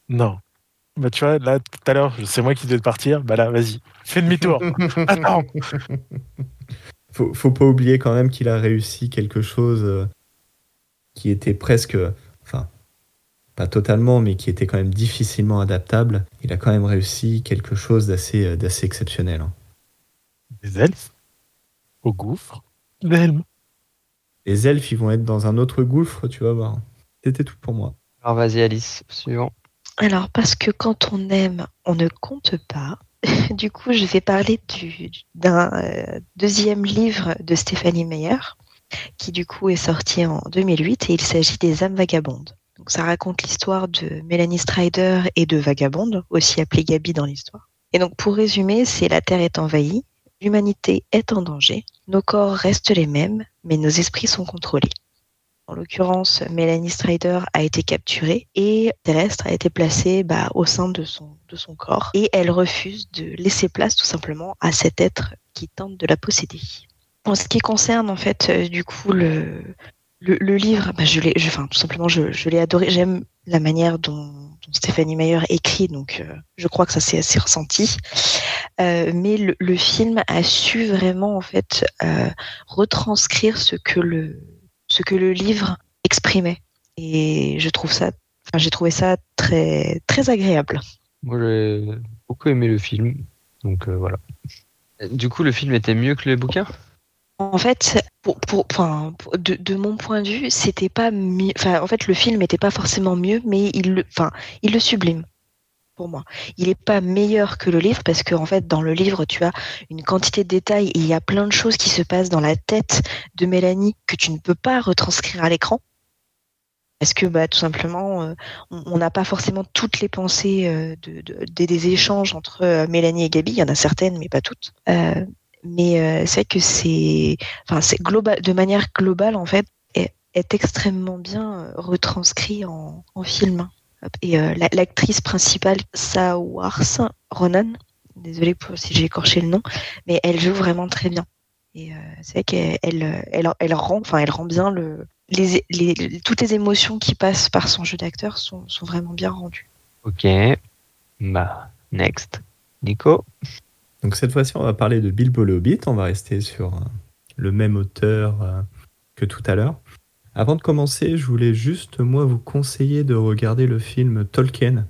Speaker 2: Non. Bah tu vois, là, tout à l'heure, c'est moi qui devais partir. Bah là, vas-y, fais demi-tour. [laughs] Attends
Speaker 3: faut, faut pas oublier quand même qu'il a réussi quelque chose euh, qui était presque, enfin, pas totalement, mais qui était quand même difficilement adaptable. Il a quand même réussi quelque chose d'assez, euh, d'assez exceptionnel. Hein.
Speaker 2: Des elfes Au gouffre Des
Speaker 3: Les elfes, ils vont être dans un autre gouffre, tu vas voir. C'était tout pour moi.
Speaker 1: Alors vas-y Alice, suivant.
Speaker 4: Alors parce que quand on aime, on ne compte pas. [laughs] du coup, je vais parler d'un euh, deuxième livre de Stéphanie Meyer, qui du coup est sorti en 2008 et il s'agit des âmes vagabondes. Donc ça raconte l'histoire de Mélanie Strider et de Vagabonde, aussi appelée Gabi dans l'histoire. Et donc pour résumer, c'est la Terre est envahie, l'humanité est en danger, nos corps restent les mêmes, mais nos esprits sont contrôlés. En l'occurrence, Mélanie Strider a été capturée et Terrestre a été placée bah, au sein de son, corps. Et elle refuse de laisser place tout simplement à cet être qui tente de la posséder. En ce qui concerne en fait euh, du coup le, le, livre, bah, je l'ai, enfin, tout simplement, je, l'ai adoré. J'aime la manière dont, Stéphanie Meyer écrit, donc euh, je crois que ça s'est assez ressenti. Euh, mais le, film a su vraiment en fait euh, retranscrire ce que le ce que le livre exprimait, et je trouve ça, enfin, j'ai trouvé ça très très agréable.
Speaker 1: Moi, j'ai beaucoup aimé le film, donc voilà. Du coup, le film était mieux que le bouquin?
Speaker 4: En fait, pour, de, mon point de vue, c'était pas en fait, le film n'était pas forcément mieux, mais il le, enfin, il le sublime pour moi. Il n'est pas meilleur que le livre parce que en fait, dans le livre, tu as une quantité de détails et il y a plein de choses qui se passent dans la tête de Mélanie que tu ne peux pas retranscrire à l'écran. Parce que bah, tout simplement, euh, on n'a pas forcément toutes les pensées euh, de, des échanges entre euh, Mélanie et Gabi. Il y en a certaines, mais pas toutes mais euh, c'est que c'est, enfin, c'est global, de manière globale en fait, est, extrêmement bien euh, retranscrit en, film. Et euh, l'actrice principale, Sawars Ronan, désolée si j'ai écorché le nom, mais elle joue vraiment très bien. Et c'est vrai qu'elle elle, elle, rend, enfin, elle rend bien le, les, les, toutes les émotions qui passent par son jeu d'acteur sont, sont vraiment bien rendues.
Speaker 1: Ok, bah next, Nico?
Speaker 3: Donc cette fois-ci, on va parler de Bilbo le Hobbit. On va rester sur euh, le même auteur euh, que tout à l'heure. Avant de commencer, je voulais juste, moi, vous conseiller de regarder le film Tolkien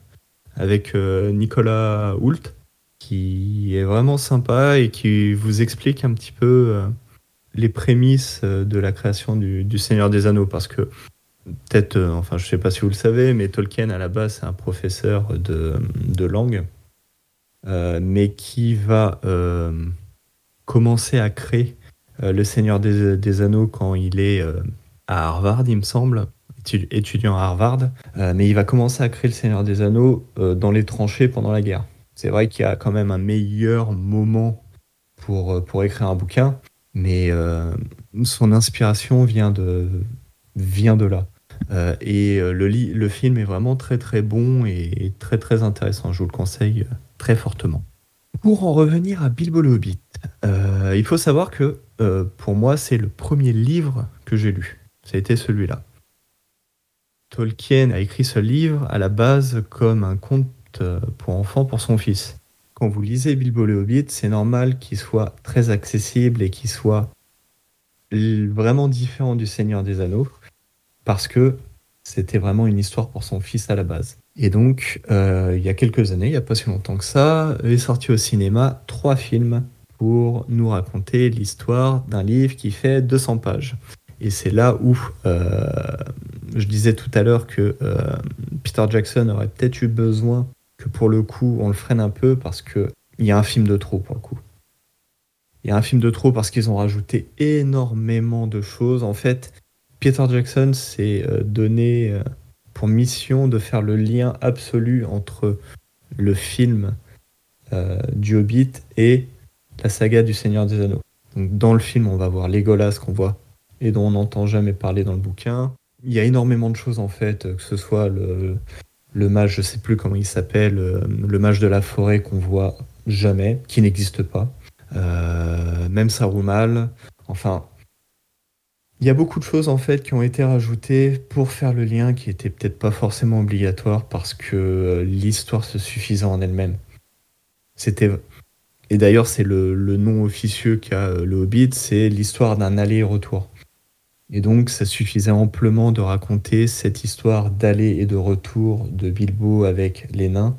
Speaker 3: avec euh, Nicolas Hoult, qui est vraiment sympa et qui vous explique un petit peu les prémices de la création du, Seigneur des Anneaux. Parce que, peut-être, enfin, je ne sais pas si vous le savez, mais Tolkien, à la base, c'est un professeur de langue mais qui va euh, commencer à créer euh, Le Seigneur des, Anneaux quand il est à Harvard, il me semble, étudiant à Harvard, mais il va commencer à créer le Seigneur des Anneaux dans les tranchées pendant la guerre. C'est vrai qu'il y a quand même un meilleur moment pour, pour écrire un bouquin, mais son inspiration vient de, vient de là. et le, le film est vraiment très très bon et très très intéressant. Je vous le conseille très fortement. Pour en revenir à Bilbo le Hobbit, euh, il faut savoir que euh, pour moi, c'est le premier livre que j'ai lu. Ça a été celui-là. Tolkien a écrit ce livre à la base comme un conte euh, pour enfants pour son fils. Quand vous lisez Bilbo le Hobbit, c'est normal qu'il soit très accessible et qu'il soit vraiment différent du Seigneur des Anneaux, parce que c'était vraiment une histoire pour son fils à la base. Et donc, euh, il y a quelques années, il n'y a pas si longtemps que ça, est sorti au cinéma trois films pour nous raconter l'histoire d'un livre qui fait 200 pages. Et c'est là où euh, je disais tout à l'heure que euh, Peter Jackson aurait peut-être eu besoin que pour le coup on le freine un peu parce qu'il y a un film de trop pour le coup. Il y a un film de trop parce qu'ils ont rajouté énormément de choses. En fait, Peter Jackson s'est donné pour mission de faire le lien absolu entre le film euh, du Hobbit et la saga du Seigneur des Anneaux. Donc, dans le film, on va voir Legolas qu'on voit et dont on n'entend jamais parler dans le bouquin. Il y a énormément de choses en fait, que ce soit le, mage, je sais plus comment il s'appelle, euh, le mage de la forêt qu'on voit jamais, qui n'existe pas. Euh, même Saruman. Enfin, il y a beaucoup de choses en fait qui ont été rajoutées pour faire le lien qui était peut-être pas forcément obligatoire parce que euh, l'histoire se suffisait en elle-même. C'était et d'ailleurs c'est le, nom officieux qu'a euh, le Hobbit, c'est l'histoire d'un aller-retour. Et donc ça suffisait amplement de raconter cette histoire d'aller et de retour de Bilbo avec les nains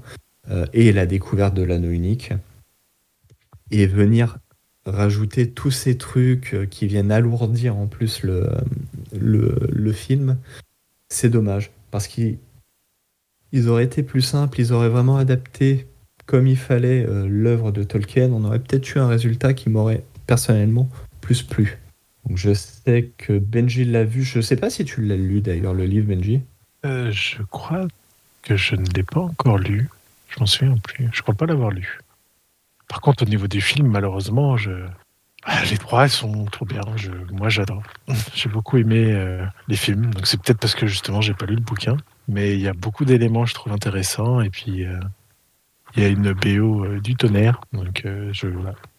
Speaker 3: euh, et la découverte de l'anneau unique et venir rajouter tous ces trucs euh, qui viennent alourdir en plus le, le, film, c'est dommage. Parce qu'ils ils auraient été plus simples, ils auraient vraiment adapté comme il fallait euh, l'œuvre de Tolkien, on aurait peut-être eu un résultat qui m'aurait personnellement plus plu. Donc je sais que Benji l'a vu, je sais pas si tu l'as lu d'ailleurs le livre Benji.
Speaker 2: Euh, je crois que je ne l'ai pas encore lu. Je m'en souviens plus. Je crois pas l'avoir lu. Par contre, au niveau des films, malheureusement, je... Ah, les trois sont trop bien. Moi, j'adore. [laughs] J'ai beaucoup aimé euh, les films. Donc, c'est peut-être parce que justement, j'ai pas lu le bouquin. Mais il y a beaucoup d'éléments, je trouve intéressants. Et puis, euh, il y a une BO euh, du tonnerre. Donc,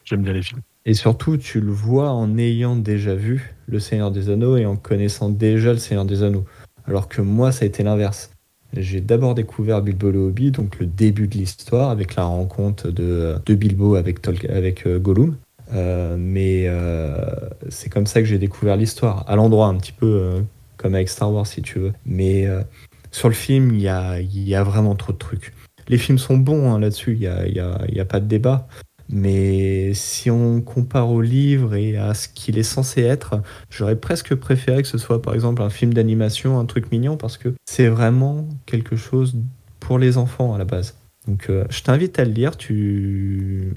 Speaker 2: j'aime bien les films.
Speaker 3: Et surtout, tu le vois en ayant déjà vu Le Seigneur des Anneaux et en connaissant déjà Le Seigneur des Anneaux. Alors que moi, ça a été l'inverse. J'ai d'abord découvert Bilbo le Hobbit, donc le début de l'histoire, avec la rencontre de, de Bilbo avec, avec euh, Gollum. Euh, mais euh, c'est comme ça que j'ai découvert l'histoire, à l'endroit un petit peu comme avec Star Wars si tu veux. Mais sur le film, il y a, vraiment trop de trucs. Les films sont bons hein, là-dessus, il n'y a, y a, pas de débat. Mais si on compare au livre et à ce qu'il est censé être, j'aurais presque préféré que ce soit par exemple un film d'animation, un truc mignon, parce que c'est vraiment quelque chose pour les enfants à la base. Donc euh, je t'invite à le lire, tu,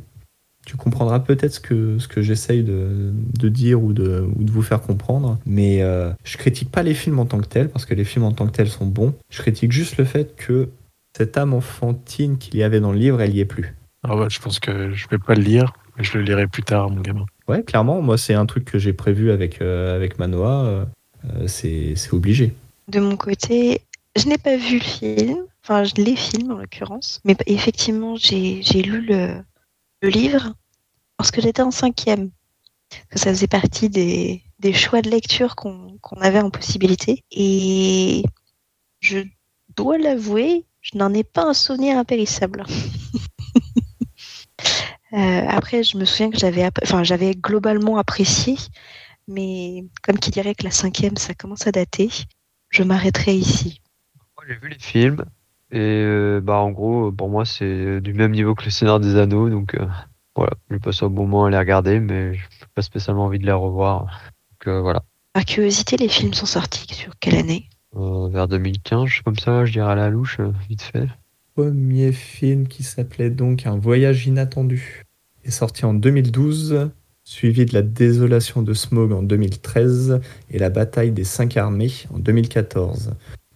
Speaker 3: tu comprendras peut-être ce que, ce que j'essaye de, dire ou de, ou de vous faire comprendre. Mais euh, je critique pas les films en tant que tels, parce que les films en tant que tels sont bons. Je critique juste le fait que cette âme enfantine qu'il y avait dans le livre, elle y est plus.
Speaker 2: Ah ouais, je pense que je vais pas le lire, mais je le lirai plus tard, mon gamin.
Speaker 3: Ouais, clairement, moi c'est un truc que j'ai prévu avec, euh, avec Manoa, euh, euh, c'est obligé.
Speaker 4: De mon côté, je n'ai pas vu le film, enfin les films en l'occurrence, mais effectivement j'ai lu le, le, livre lorsque j'étais en cinquième. Ça faisait partie des, des choix de lecture qu'on avait en possibilité. Et je dois l'avouer, je n'en ai pas un souvenir impérissable. [laughs] Euh, après, je me souviens que j'avais, enfin, j'avais globalement apprécié, mais comme qui dirait que la cinquième, ça commence à dater, je m'arrêterai ici.
Speaker 1: Moi, j'ai vu les films et euh, bah en gros, pour moi, c'est du même niveau que le Seigneur des Anneaux, donc euh, voilà, je passe un bon moment à les regarder, mais je n'ai pas spécialement envie de les revoir, donc voilà.
Speaker 4: Par curiosité, les films sont sortis sur quelle année?
Speaker 1: Vers 2015, comme ça, je dirais à la louche, vite fait
Speaker 3: premier film qui s'appelait donc Un voyage inattendu est sorti en 2012, suivi de La désolation de Smog en 2013 et La bataille des cinq armées en 2014.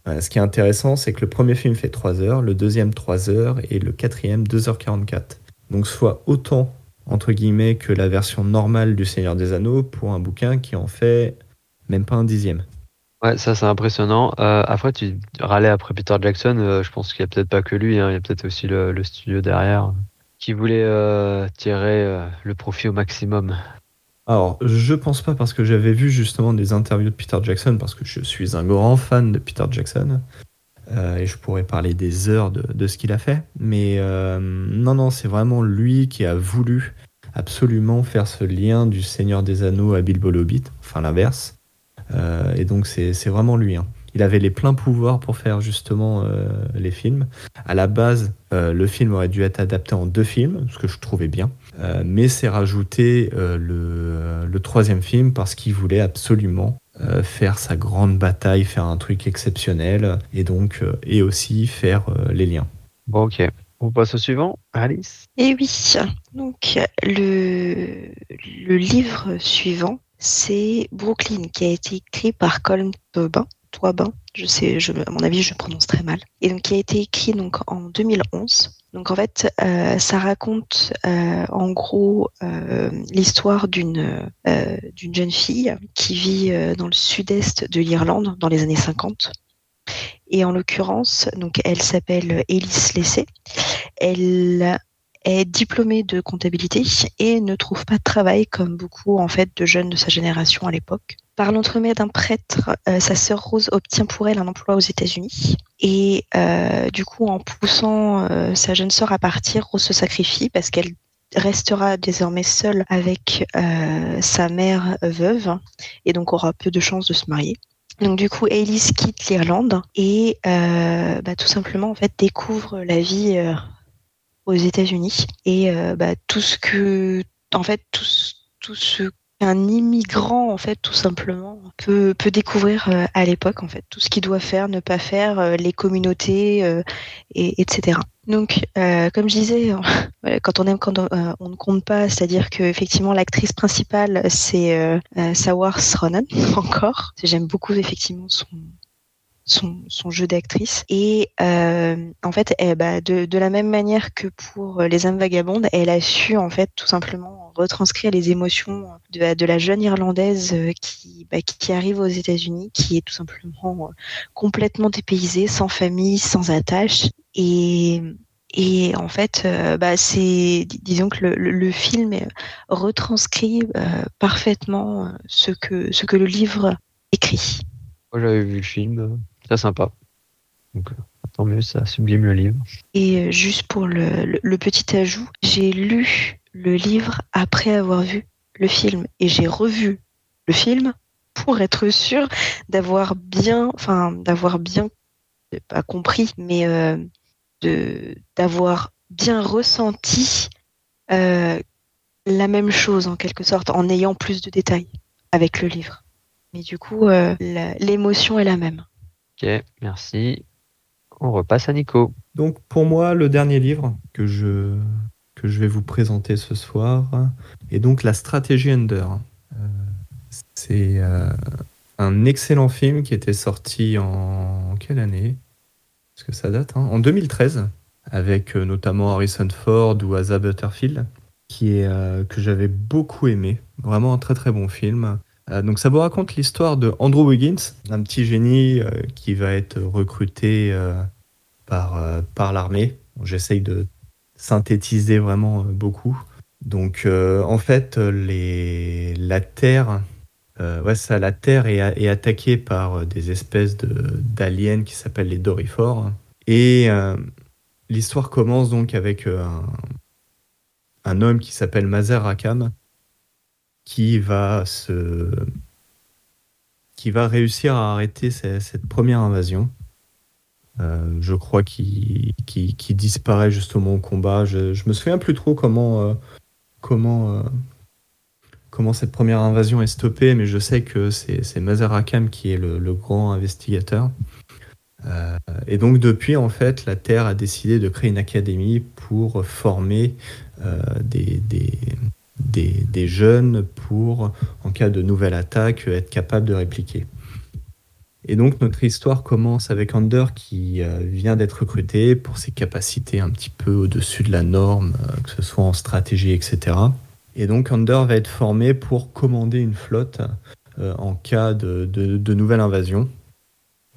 Speaker 3: Euh, ce qui est intéressant, c'est que le premier film fait 3 heures, le deuxième 3 heures et le quatrième 2h44. Donc soit autant, entre guillemets, que la version normale du Seigneur des Anneaux pour un bouquin qui en fait même pas un dixième.
Speaker 1: Ouais, ça c'est impressionnant. Euh, après, tu râlais après Peter Jackson. Euh, je pense qu'il n'y a peut-être pas que lui, hein, il y a peut-être aussi le, studio derrière qui voulait euh, tirer le profit au maximum.
Speaker 3: Alors, je pense pas parce que j'avais vu justement des interviews de Peter Jackson, parce que je suis un grand fan de Peter Jackson. et je pourrais parler des heures de, de ce qu'il a fait. Mais non, non, c'est vraiment lui qui a voulu absolument faire ce lien du Seigneur des Anneaux à Bilbo Hobbit, enfin l'inverse. Euh, et donc c'est vraiment lui. Hein. Il avait les pleins pouvoirs pour faire justement euh, les films. À la base, euh, le film aurait dû être adapté en deux films, ce que je trouvais bien. mais c'est rajouté le, le, troisième film parce qu'il voulait absolument faire sa grande bataille, faire un truc exceptionnel, et donc et aussi faire les liens.
Speaker 1: Bon, ok. On passe au suivant, Alice?
Speaker 4: Et eh oui, donc le, le livre suivant c'est Brooklyn qui a été écrit par Colin Tobin. Toibin, je sais, à mon avis, je prononce très mal. Et donc, qui a été écrit donc en 2011. Donc, en fait, euh, ça raconte euh, en gros euh, l'histoire d'une d'une jeune fille qui vit dans le sud-est de l'Irlande dans les années 50. Et en l'occurrence, donc, elle s'appelle Elise Lessé. Elle est diplômée de comptabilité et ne trouve pas de travail comme beaucoup en fait de jeunes de sa génération à l'époque. Par l'entremet d'un prêtre, euh, sa sœur Rose obtient pour elle un emploi aux États-Unis et euh, du coup en poussant euh, sa jeune sœur à partir, Rose se sacrifie parce qu'elle restera désormais seule avec sa mère veuve et donc aura peu de chances de se marier. Donc du coup, Alice quitte l'Irlande et bah, tout simplement en fait découvre la vie aux États-Unis et euh, bah, tout ce que, en fait, tout, tout ce qu'un immigrant, en fait, tout simplement, peut, peut découvrir euh, à l'époque, en fait, tout ce qu'il doit faire, ne pas faire, euh, les communautés, et, etc. Donc, comme je disais, [laughs] quand on aime, quand on, ne compte pas, c'est-à-dire que effectivement l'actrice principale c'est euh, Saoirse Ronan [laughs] encore. J'aime beaucoup effectivement son, son, jeu d'actrice. Et euh, en fait, eh bah, de, la même manière que pour Les âmes vagabondes, elle a su en fait tout simplement retranscrire les émotions de, la jeune Irlandaise euh, qui, bah, qui arrive aux États-Unis, qui est tout simplement euh, complètement dépaysée, sans famille, sans attache. Et, Et en fait, bah, c'est, disons que le, film retranscrit parfaitement ce que, ce que le livre écrit.
Speaker 1: Moi, j'avais vu le film, très sympa. Donc, tant mieux, ça sublime le livre.
Speaker 4: Et juste pour le, le petit ajout, j'ai lu le livre après avoir vu le film et j'ai revu le film pour être sûr d'avoir bien, enfin d'avoir bien pas compris, mais euh, de d'avoir bien ressenti euh, la même chose en quelque sorte, en ayant plus de détails avec le livre. Mais du coup, euh, l'émotion est la même.
Speaker 1: Ok, merci. On repasse à Nico.
Speaker 3: Donc pour moi, le dernier livre que je vais vous présenter ce soir est donc la stratégie Under. C'est euh, un excellent film qui était sorti en quelle année? Parce que ça date, hein? En 2013, avec euh, notamment Harrison Ford ou Asa Butterfield, qui est, euh, que j'avais beaucoup aimé. Vraiment un très très bon film. Donc ça vous raconte l'histoire de Andrew Wiggins, un petit génie qui va être recruté par, par l'armée. J'essaye de synthétiser vraiment beaucoup. Donc en fait, les, la Terre euh, ouais, ça, la Terre est, attaquée par euh, des espèces d'aliens qui s'appellent les Dorifores. Et euh, l'histoire commence donc avec un, homme qui s'appelle Mazer Rakam qui va se qui va réussir à arrêter cette, première invasion. je crois qu'il disparaît justement au combat. Je, je me souviens plus trop comment comment comment cette première invasion est stoppée, mais je sais que c'est Mazar Akam qui est le, grand investigateur. Euh, et donc depuis, en fait, la Terre a décidé de créer une académie pour former euh, des, des, jeunes pour, en cas de nouvelle attaque, être capable de répliquer. Et donc notre histoire commence avec Ander qui euh, vient d'être recruté pour ses capacités un petit peu au-dessus de la norme, que ce soit en stratégie, etc. Et donc Under va être formé pour commander une flotte euh, en cas de, de, nouvelle invasion.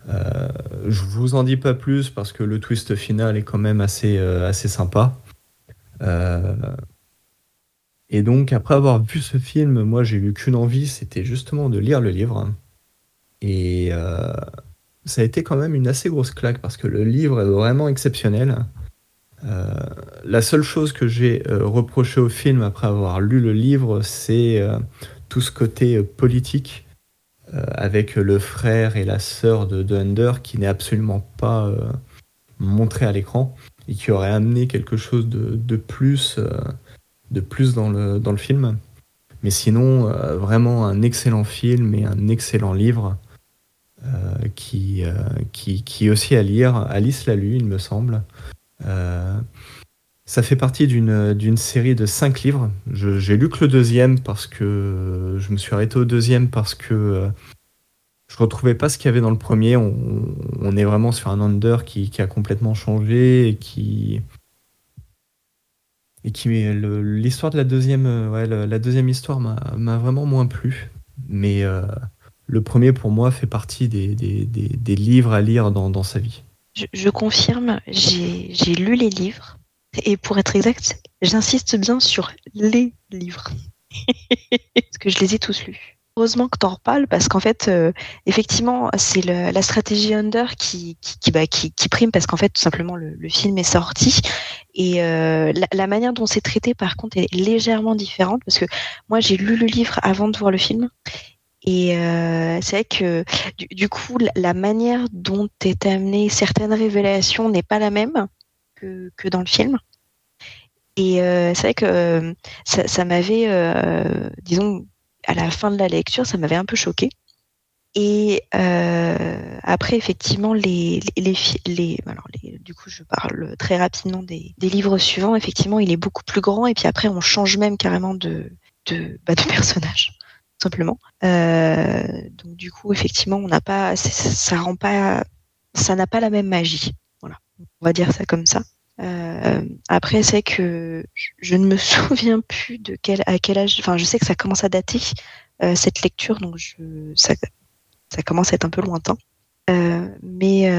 Speaker 3: Euh, je vous en dis pas plus parce que le twist final est quand même assez, euh, assez sympa. Euh, et donc après avoir vu ce film, moi j'ai eu qu'une envie, c'était justement de lire le livre. Et ça a été quand même une assez grosse claque parce que le livre est vraiment exceptionnel. Euh, la seule chose que j'ai euh, reproché au film après avoir lu le livre, c'est euh, tout ce côté politique avec le frère et la sœur de, de qui n'est absolument pas montré à l'écran et qui aurait amené quelque chose de, plus, de plus dans, le, film. Mais sinon, vraiment un excellent film et un excellent livre qui, qui, qui est aussi à lire. Alice l'a lu, il me semble. Euh, ça fait partie d'une série de cinq livres. J'ai lu que le deuxième parce que je me suis arrêté au deuxième parce que euh, je retrouvais pas ce qu'il y avait dans le premier. On, est vraiment sur un under qui, a complètement changé et qui et qui l'histoire de la deuxième euh, ouais, la deuxième histoire m'a vraiment moins plu. Mais le premier pour moi fait partie des, des, des, livres à lire dans, dans sa vie.
Speaker 4: Je, confirme, j'ai lu les livres. Et pour être exact, j'insiste bien sur les livres. [laughs] parce que je les ai tous lus. Heureusement que tu en reparles parce qu'en fait, euh, effectivement, c'est la stratégie Under bah, qui, prime parce qu'en fait, tout simplement, le, film est sorti. Et euh, la, manière dont c'est traité, par contre, est légèrement différente parce que moi, j'ai lu le livre avant de voir le film. Et euh, c'est vrai que du, coup, la, manière dont est amenée certaines révélations n'est pas la même que, dans le film. Et c'est vrai que ça, m'avait, disons, à la fin de la lecture, ça m'avait un peu choqué. Et euh, après, effectivement, les, les, alors du coup, je parle très rapidement des, livres suivants. Effectivement, il est beaucoup plus grand. Et puis après, on change même carrément de, de, bah, de [laughs] personnage simplement. Euh, donc du coup, effectivement, on n'a pas, ça rend pas, ça n'a pas la même magie. Voilà, on va dire ça comme ça. Euh, après, c'est que je ne me [laughs] souviens plus de quel, à quel âge. Enfin, je sais que ça commence à dater euh, cette lecture, donc je, ça, ça commence à être un peu lointain. mais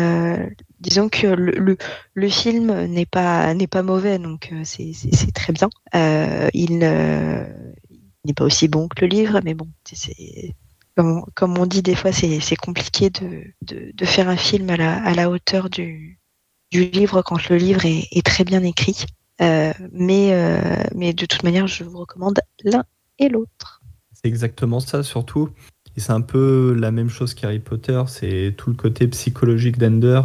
Speaker 4: disons que le, le, film n'est pas n'est pas mauvais, donc c'est très bien. il n'est pas aussi bon que le livre, mais bon, c'est comme, comme, on dit des fois, c'est compliqué de, de, de, faire un film à la, à la hauteur du, du livre quand le livre est, très bien écrit. Euh, mais, euh, mais de toute manière, je vous recommande l'un et l'autre.
Speaker 3: C'est exactement ça, surtout. Et c'est un peu la même chose qu'Harry Potter, c'est tout le côté psychologique d'Ender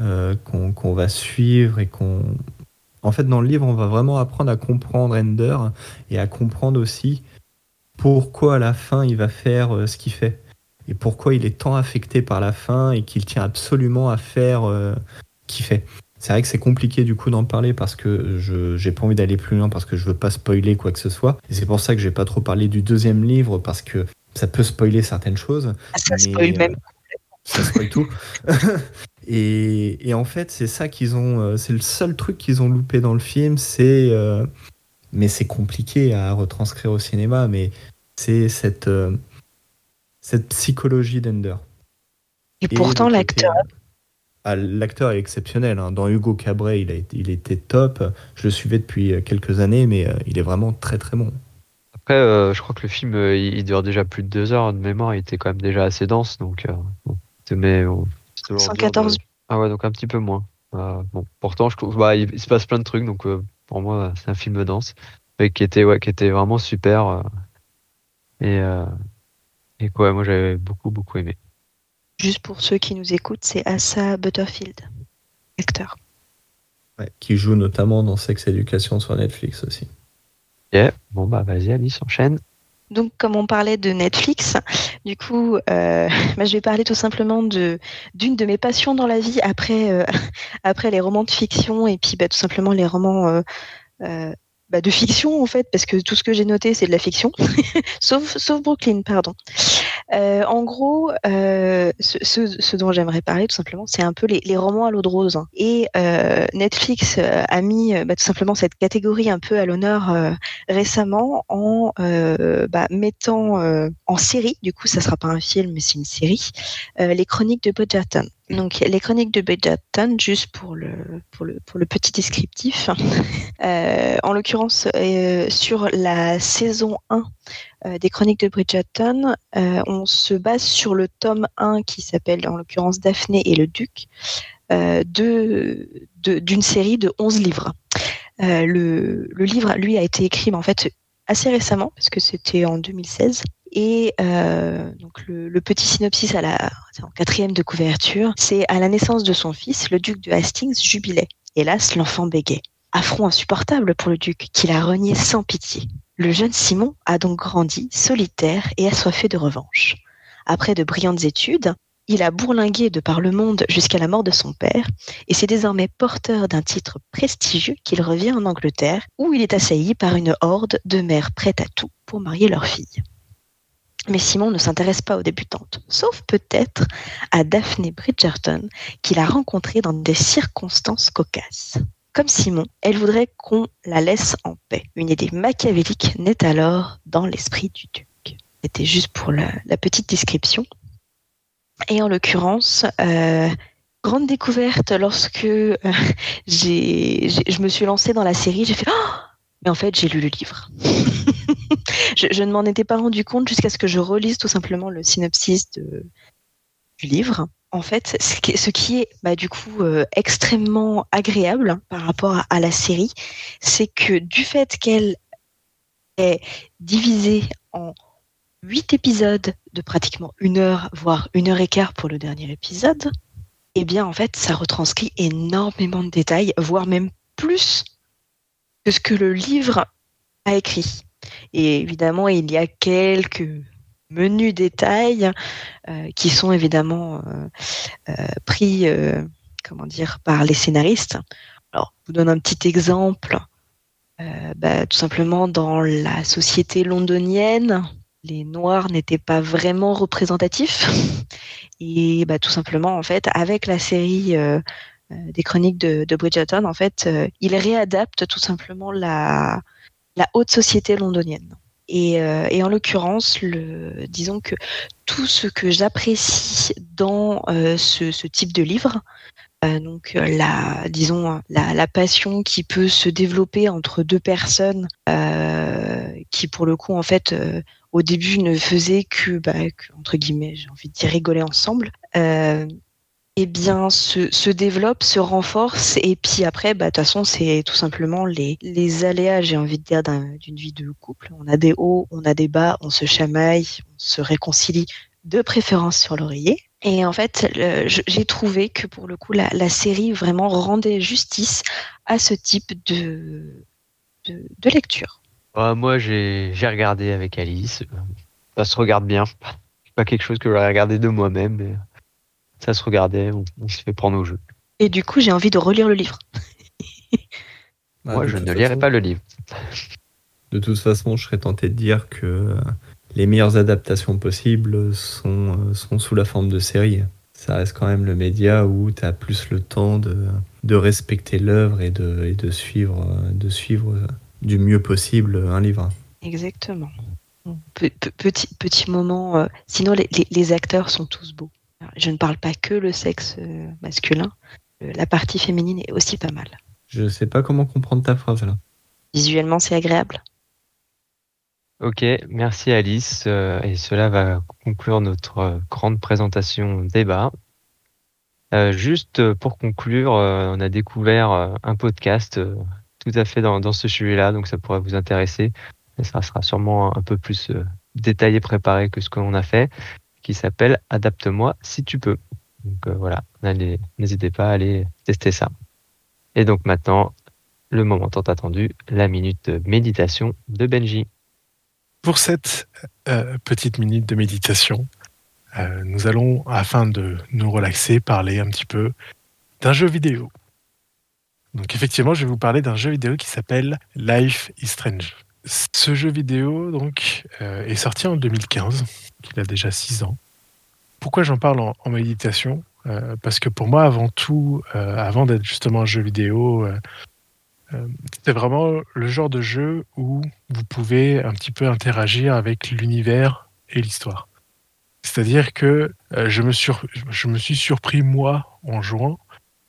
Speaker 3: euh, qu'on va suivre et qu'on. En fait, dans le livre, on va vraiment apprendre à comprendre Ender et à comprendre aussi pourquoi à la fin il va faire ce qu'il fait et pourquoi il est tant affecté par la fin et qu'il tient absolument à faire euh, fait. C'est vrai que c'est compliqué du coup d'en parler parce que je j'ai pas envie d'aller plus loin parce que je veux pas spoiler quoi que ce soit. Et c'est pour ça que j'ai pas trop parlé du deuxième livre parce que ça peut spoiler certaines choses.
Speaker 4: Ah, ça spoil même. Euh,
Speaker 3: ça spoil tout. [laughs] et, et, en fait, c'est ça qu'ils ont. Euh, c'est le seul truc qu'ils ont loupé dans le film. C'est. Euh, mais c'est compliqué à retranscrire au cinéma. Mais c'est cette. cette psychologie d'Ender.
Speaker 4: Et, pourtant, l'acteur
Speaker 3: ah, l'acteur est exceptionnel. Hein. Dans Hugo Cabret, il, il était top. Je le suivais depuis euh, quelques années, mais euh, il est vraiment très très bon.
Speaker 1: Après, euh, je crois que le film, il dure déjà plus de deux heures de mémoire. Il était quand même déjà assez dense, donc. Bon, mais,
Speaker 4: 114.
Speaker 1: Ah ouais, donc un petit peu moins. bon, pourtant, je trouve, bah, il, se passe plein de trucs, donc pour moi, c'est un film dense, mais qui était, ouais, qui était vraiment super. et et quoi, moi, j'avais beaucoup beaucoup aimé.
Speaker 4: Juste pour ceux qui nous écoutent, c'est Asa Butterfield, acteur.
Speaker 3: qui joue notamment dans Sex Education sur Netflix aussi.
Speaker 1: Yeah. Bon bah vas-y Alice, enchaîne.
Speaker 4: Donc, comme on parlait de Netflix, du coup, euh, [laughs] bah, je vais parler tout simplement de d'une de mes passions dans la vie après euh, [laughs] après les romans de fiction et puis bah, tout simplement les romans euh, bah, de fiction en fait, parce que tout ce que j'ai noté c'est de la fiction, [laughs] sauf sauf Brooklyn, pardon. Euh, en gros, euh, ce, dont j'aimerais parler tout simplement, c'est un peu les, romans à l'eau de rose. Et euh, Netflix a mis bah, tout simplement cette catégorie un peu à l'honneur récemment en bah, mettant en série, du coup ça sera pas un film mais c'est une série, les chroniques de Bridgerton. Donc les chroniques de Bridgerton, juste pour le, pour le, pour le petit descriptif, [laughs] en l'occurrence sur la saison 1 euh, des chroniques de Bridgerton, euh, on se base sur le tome 1 qui s'appelle en l'occurrence Daphné et le Duc, euh, d'une série de 11 livres. Le, livre, lui, a été écrit en fait assez récemment, parce que c'était en 2016. Et donc le, petit synopsis à la quatrième de couverture, c'est à la naissance de son fils, le duc de Hastings jubilait. Hélas, l'enfant bégait. Affront insupportable pour le duc, qui l'a renié sans pitié. Le jeune Simon a donc grandi solitaire et assoiffé de revanche. Après de brillantes études, il a bourlingué de par le monde jusqu'à la mort de son père et c'est désormais porteur d'un titre prestigieux qu'il revient en Angleterre où il est assailli par une horde de mères prêtes à tout pour marier leur fille. Mais Simon ne s'intéresse pas aux débutantes, sauf peut-être à Daphne Bridgerton qu'il a rencontrée dans des circonstances cocasses. Comme Simon, elle voudrait qu'on la laisse en paix. Une idée machiavélique naît alors dans l'esprit du duc. C'était juste pour la, petite description. Et en l'occurrence, euh, grande découverte lorsque euh, je me suis lancée dans la série, j'ai fait oh mais en fait j'ai lu le livre. [laughs] je, ne m'en étais pas rendu compte jusqu'à ce que je relise tout simplement le synopsis du livre en fait, ce qui est bah, du coup euh, extrêmement agréable par rapport à, la série, c'est que du fait qu'elle est divisée en huit épisodes de pratiquement une heure, voire une heure et quart pour le dernier épisode, eh bien en fait, ça retranscrit énormément de détails, voire même plus que ce que le livre a écrit. Et évidemment, il y a quelques menus détails euh, qui sont évidemment euh, euh, pris comment dire par les scénaristes. Alors, je vous donne un petit exemple. Bah, tout simplement dans la société londonienne, les Noirs n'étaient pas vraiment représentatifs. [laughs] Et bah, tout simplement, en fait, avec la série des chroniques de, de, Bridgerton, en fait, il réadapte tout simplement la, haute société londonienne. Et, euh, en l'occurrence, disons que tout ce que j'apprécie dans euh, ce, type de livre, euh, donc la, disons la, passion qui peut se développer entre deux personnes euh, qui pour le coup en fait euh, au début ne faisaient que, bah, que entre guillemets j'ai envie de dire rigoler ensemble eh bien, se, se, développe, se renforce, et puis après, bah, de toute façon, c'est tout simplement les, les aléas, j'ai envie de dire, d'une vie de couple. On a des hauts, on a des bas, on se chamaille, on se réconcilie, de préférence sur l'oreiller. Et en fait, j'ai trouvé que pour le coup, la, série vraiment rendait justice à ce type de, de, lecture.
Speaker 1: Euh, moi, j'ai regardé avec Alice. Ça se regarde bien. Pas quelque chose que j'aurais regardé de moi-même, ça se regardait, on, on, se fait prendre au jeu.
Speaker 4: Et du coup, j'ai envie de relire le livre.
Speaker 1: bah, Moi, je ne lirai pas le livre.
Speaker 3: De toute façon, je serais tenté de dire que les meilleures adaptations possibles sont, sont sous la forme de séries. Ça reste quand même le média où tu as plus le temps de, de respecter l'œuvre et de, et de, suivre, de suivre du mieux possible un livre.
Speaker 4: Exactement. Petit, petit moment. Euh, sinon, les, les, les acteurs sont tous beaux. Je ne parle pas que le sexe masculin. La partie féminine est aussi pas mal.
Speaker 3: Je ne sais pas comment comprendre ta phrase là.
Speaker 4: Visuellement, c'est agréable.
Speaker 1: Ok, merci Alice. Et cela va conclure notre grande présentation débat. Euh, juste pour conclure, on a découvert un podcast tout à fait dans, dans ce sujet-là, donc ça pourrait vous intéresser. Et ça sera sûrement un peu plus détaillé, préparé que ce qu'on a fait qui s'appelle Adapte-moi si tu peux. Donc euh, voilà, n'hésitez pas à aller tester ça. Et donc maintenant, le moment tant attendu, la minute de méditation de Benji.
Speaker 2: Pour cette euh, petite minute de méditation, euh, nous allons, afin de nous relaxer, parler un petit peu d'un jeu vidéo. Donc effectivement, je vais vous parler d'un jeu vidéo qui s'appelle Life is Strange. Ce jeu vidéo donc est sorti en 2015, il a déjà 6 ans. Pourquoi j'en parle en, méditation? Euh, Parce que pour moi, avant tout, euh, avant d'être justement un jeu vidéo, euh, c'est vraiment le genre de jeu où vous pouvez un petit peu interagir avec l'univers et l'histoire. C'est-à-dire que je me, suis surpris, moi, en jouant,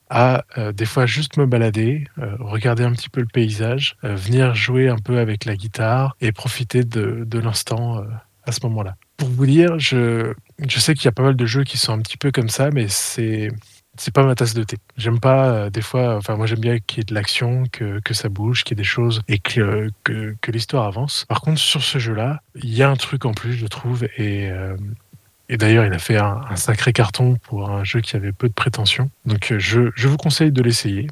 Speaker 2: à des fois juste me balader, regarder un petit peu le paysage, venir jouer un peu avec la guitare et profiter de l'instant à ce moment-là. Pour vous dire, je, je sais qu'il y a pas mal de jeux qui sont un petit peu comme ça, mais c'est c'est pas ma tasse de thé. J'aime pas des fois, enfin moi j'aime bien qu'il y ait de l'action, que, que ça bouge, qu'il y ait des choses et que, que, l'histoire avance. Par contre sur ce jeu-là, il y a un truc en plus je trouve et et d'ailleurs, il a fait un, sacré carton pour un jeu qui avait peu de prétention. Donc, je, je vous conseille de l'essayer,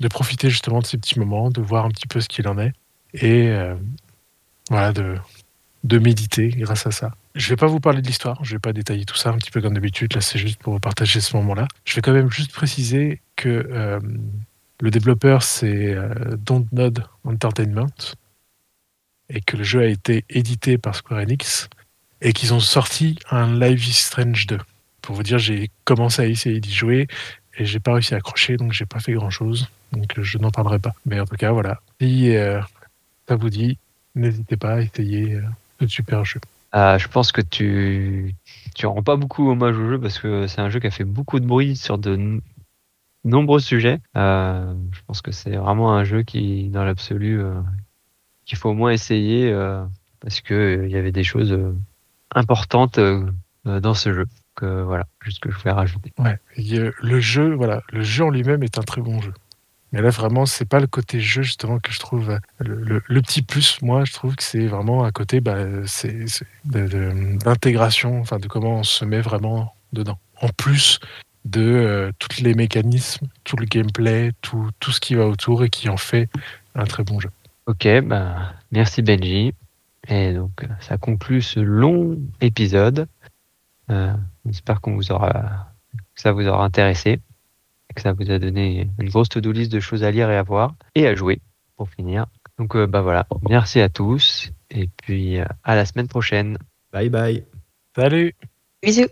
Speaker 2: de profiter justement de ces petits moments, de voir un petit peu ce qu'il en est, et euh, voilà, de, de méditer grâce à ça. Je vais pas vous parler de l'histoire, je vais pas détailler tout ça un petit peu comme d'habitude. Là, c'est juste pour vous partager ce moment-là. Je vais quand même juste préciser que euh, le développeur c'est euh, Dontnod Entertainment et que le jeu a été édité par Square Enix et qu'ils ont sorti un Live Strange 2. Pour vous dire, j'ai commencé à essayer d'y jouer et j'ai pas réussi à accrocher, donc j'ai pas fait grand chose. Donc je n'en parlerai pas. Mais en tout cas, voilà. Si euh, ça vous dit, n'hésitez pas à essayer euh, ce super jeu.
Speaker 1: Euh, je pense que tu tu rends pas beaucoup hommage au jeu parce que c'est un jeu qui a fait beaucoup de bruit sur de nombreux sujets. Euh, je pense que c'est vraiment un jeu qui, dans l'absolu, euh, qu'il faut au moins essayer parce que il y avait des choses importante euh, dans ce jeu. Voilà, juste que je voulais rajouter.
Speaker 2: Le jeu, voilà, le jeu en lui-même est un très bon jeu. Mais là, vraiment, c'est pas le côté jeu justement que je trouve le, petit plus. Moi, je trouve que c'est vraiment un côté, bah, c'est d'intégration, enfin, de comment on se met vraiment dedans. En plus de euh, tous les mécanismes, tout le gameplay, tout, tout ce qui va autour et qui en fait un très bon jeu.
Speaker 1: Ok, bah, merci Benji. Et donc, ça conclut ce long épisode. Euh, J'espère qu'on vous aura, que ça vous aura intéressé, que ça vous a donné une grosse to-do list de choses à lire et à voir et à jouer pour finir. Donc, euh, bah voilà, merci à tous et puis euh, à la semaine prochaine.
Speaker 3: Bye bye.
Speaker 2: Salut.
Speaker 4: Bisous.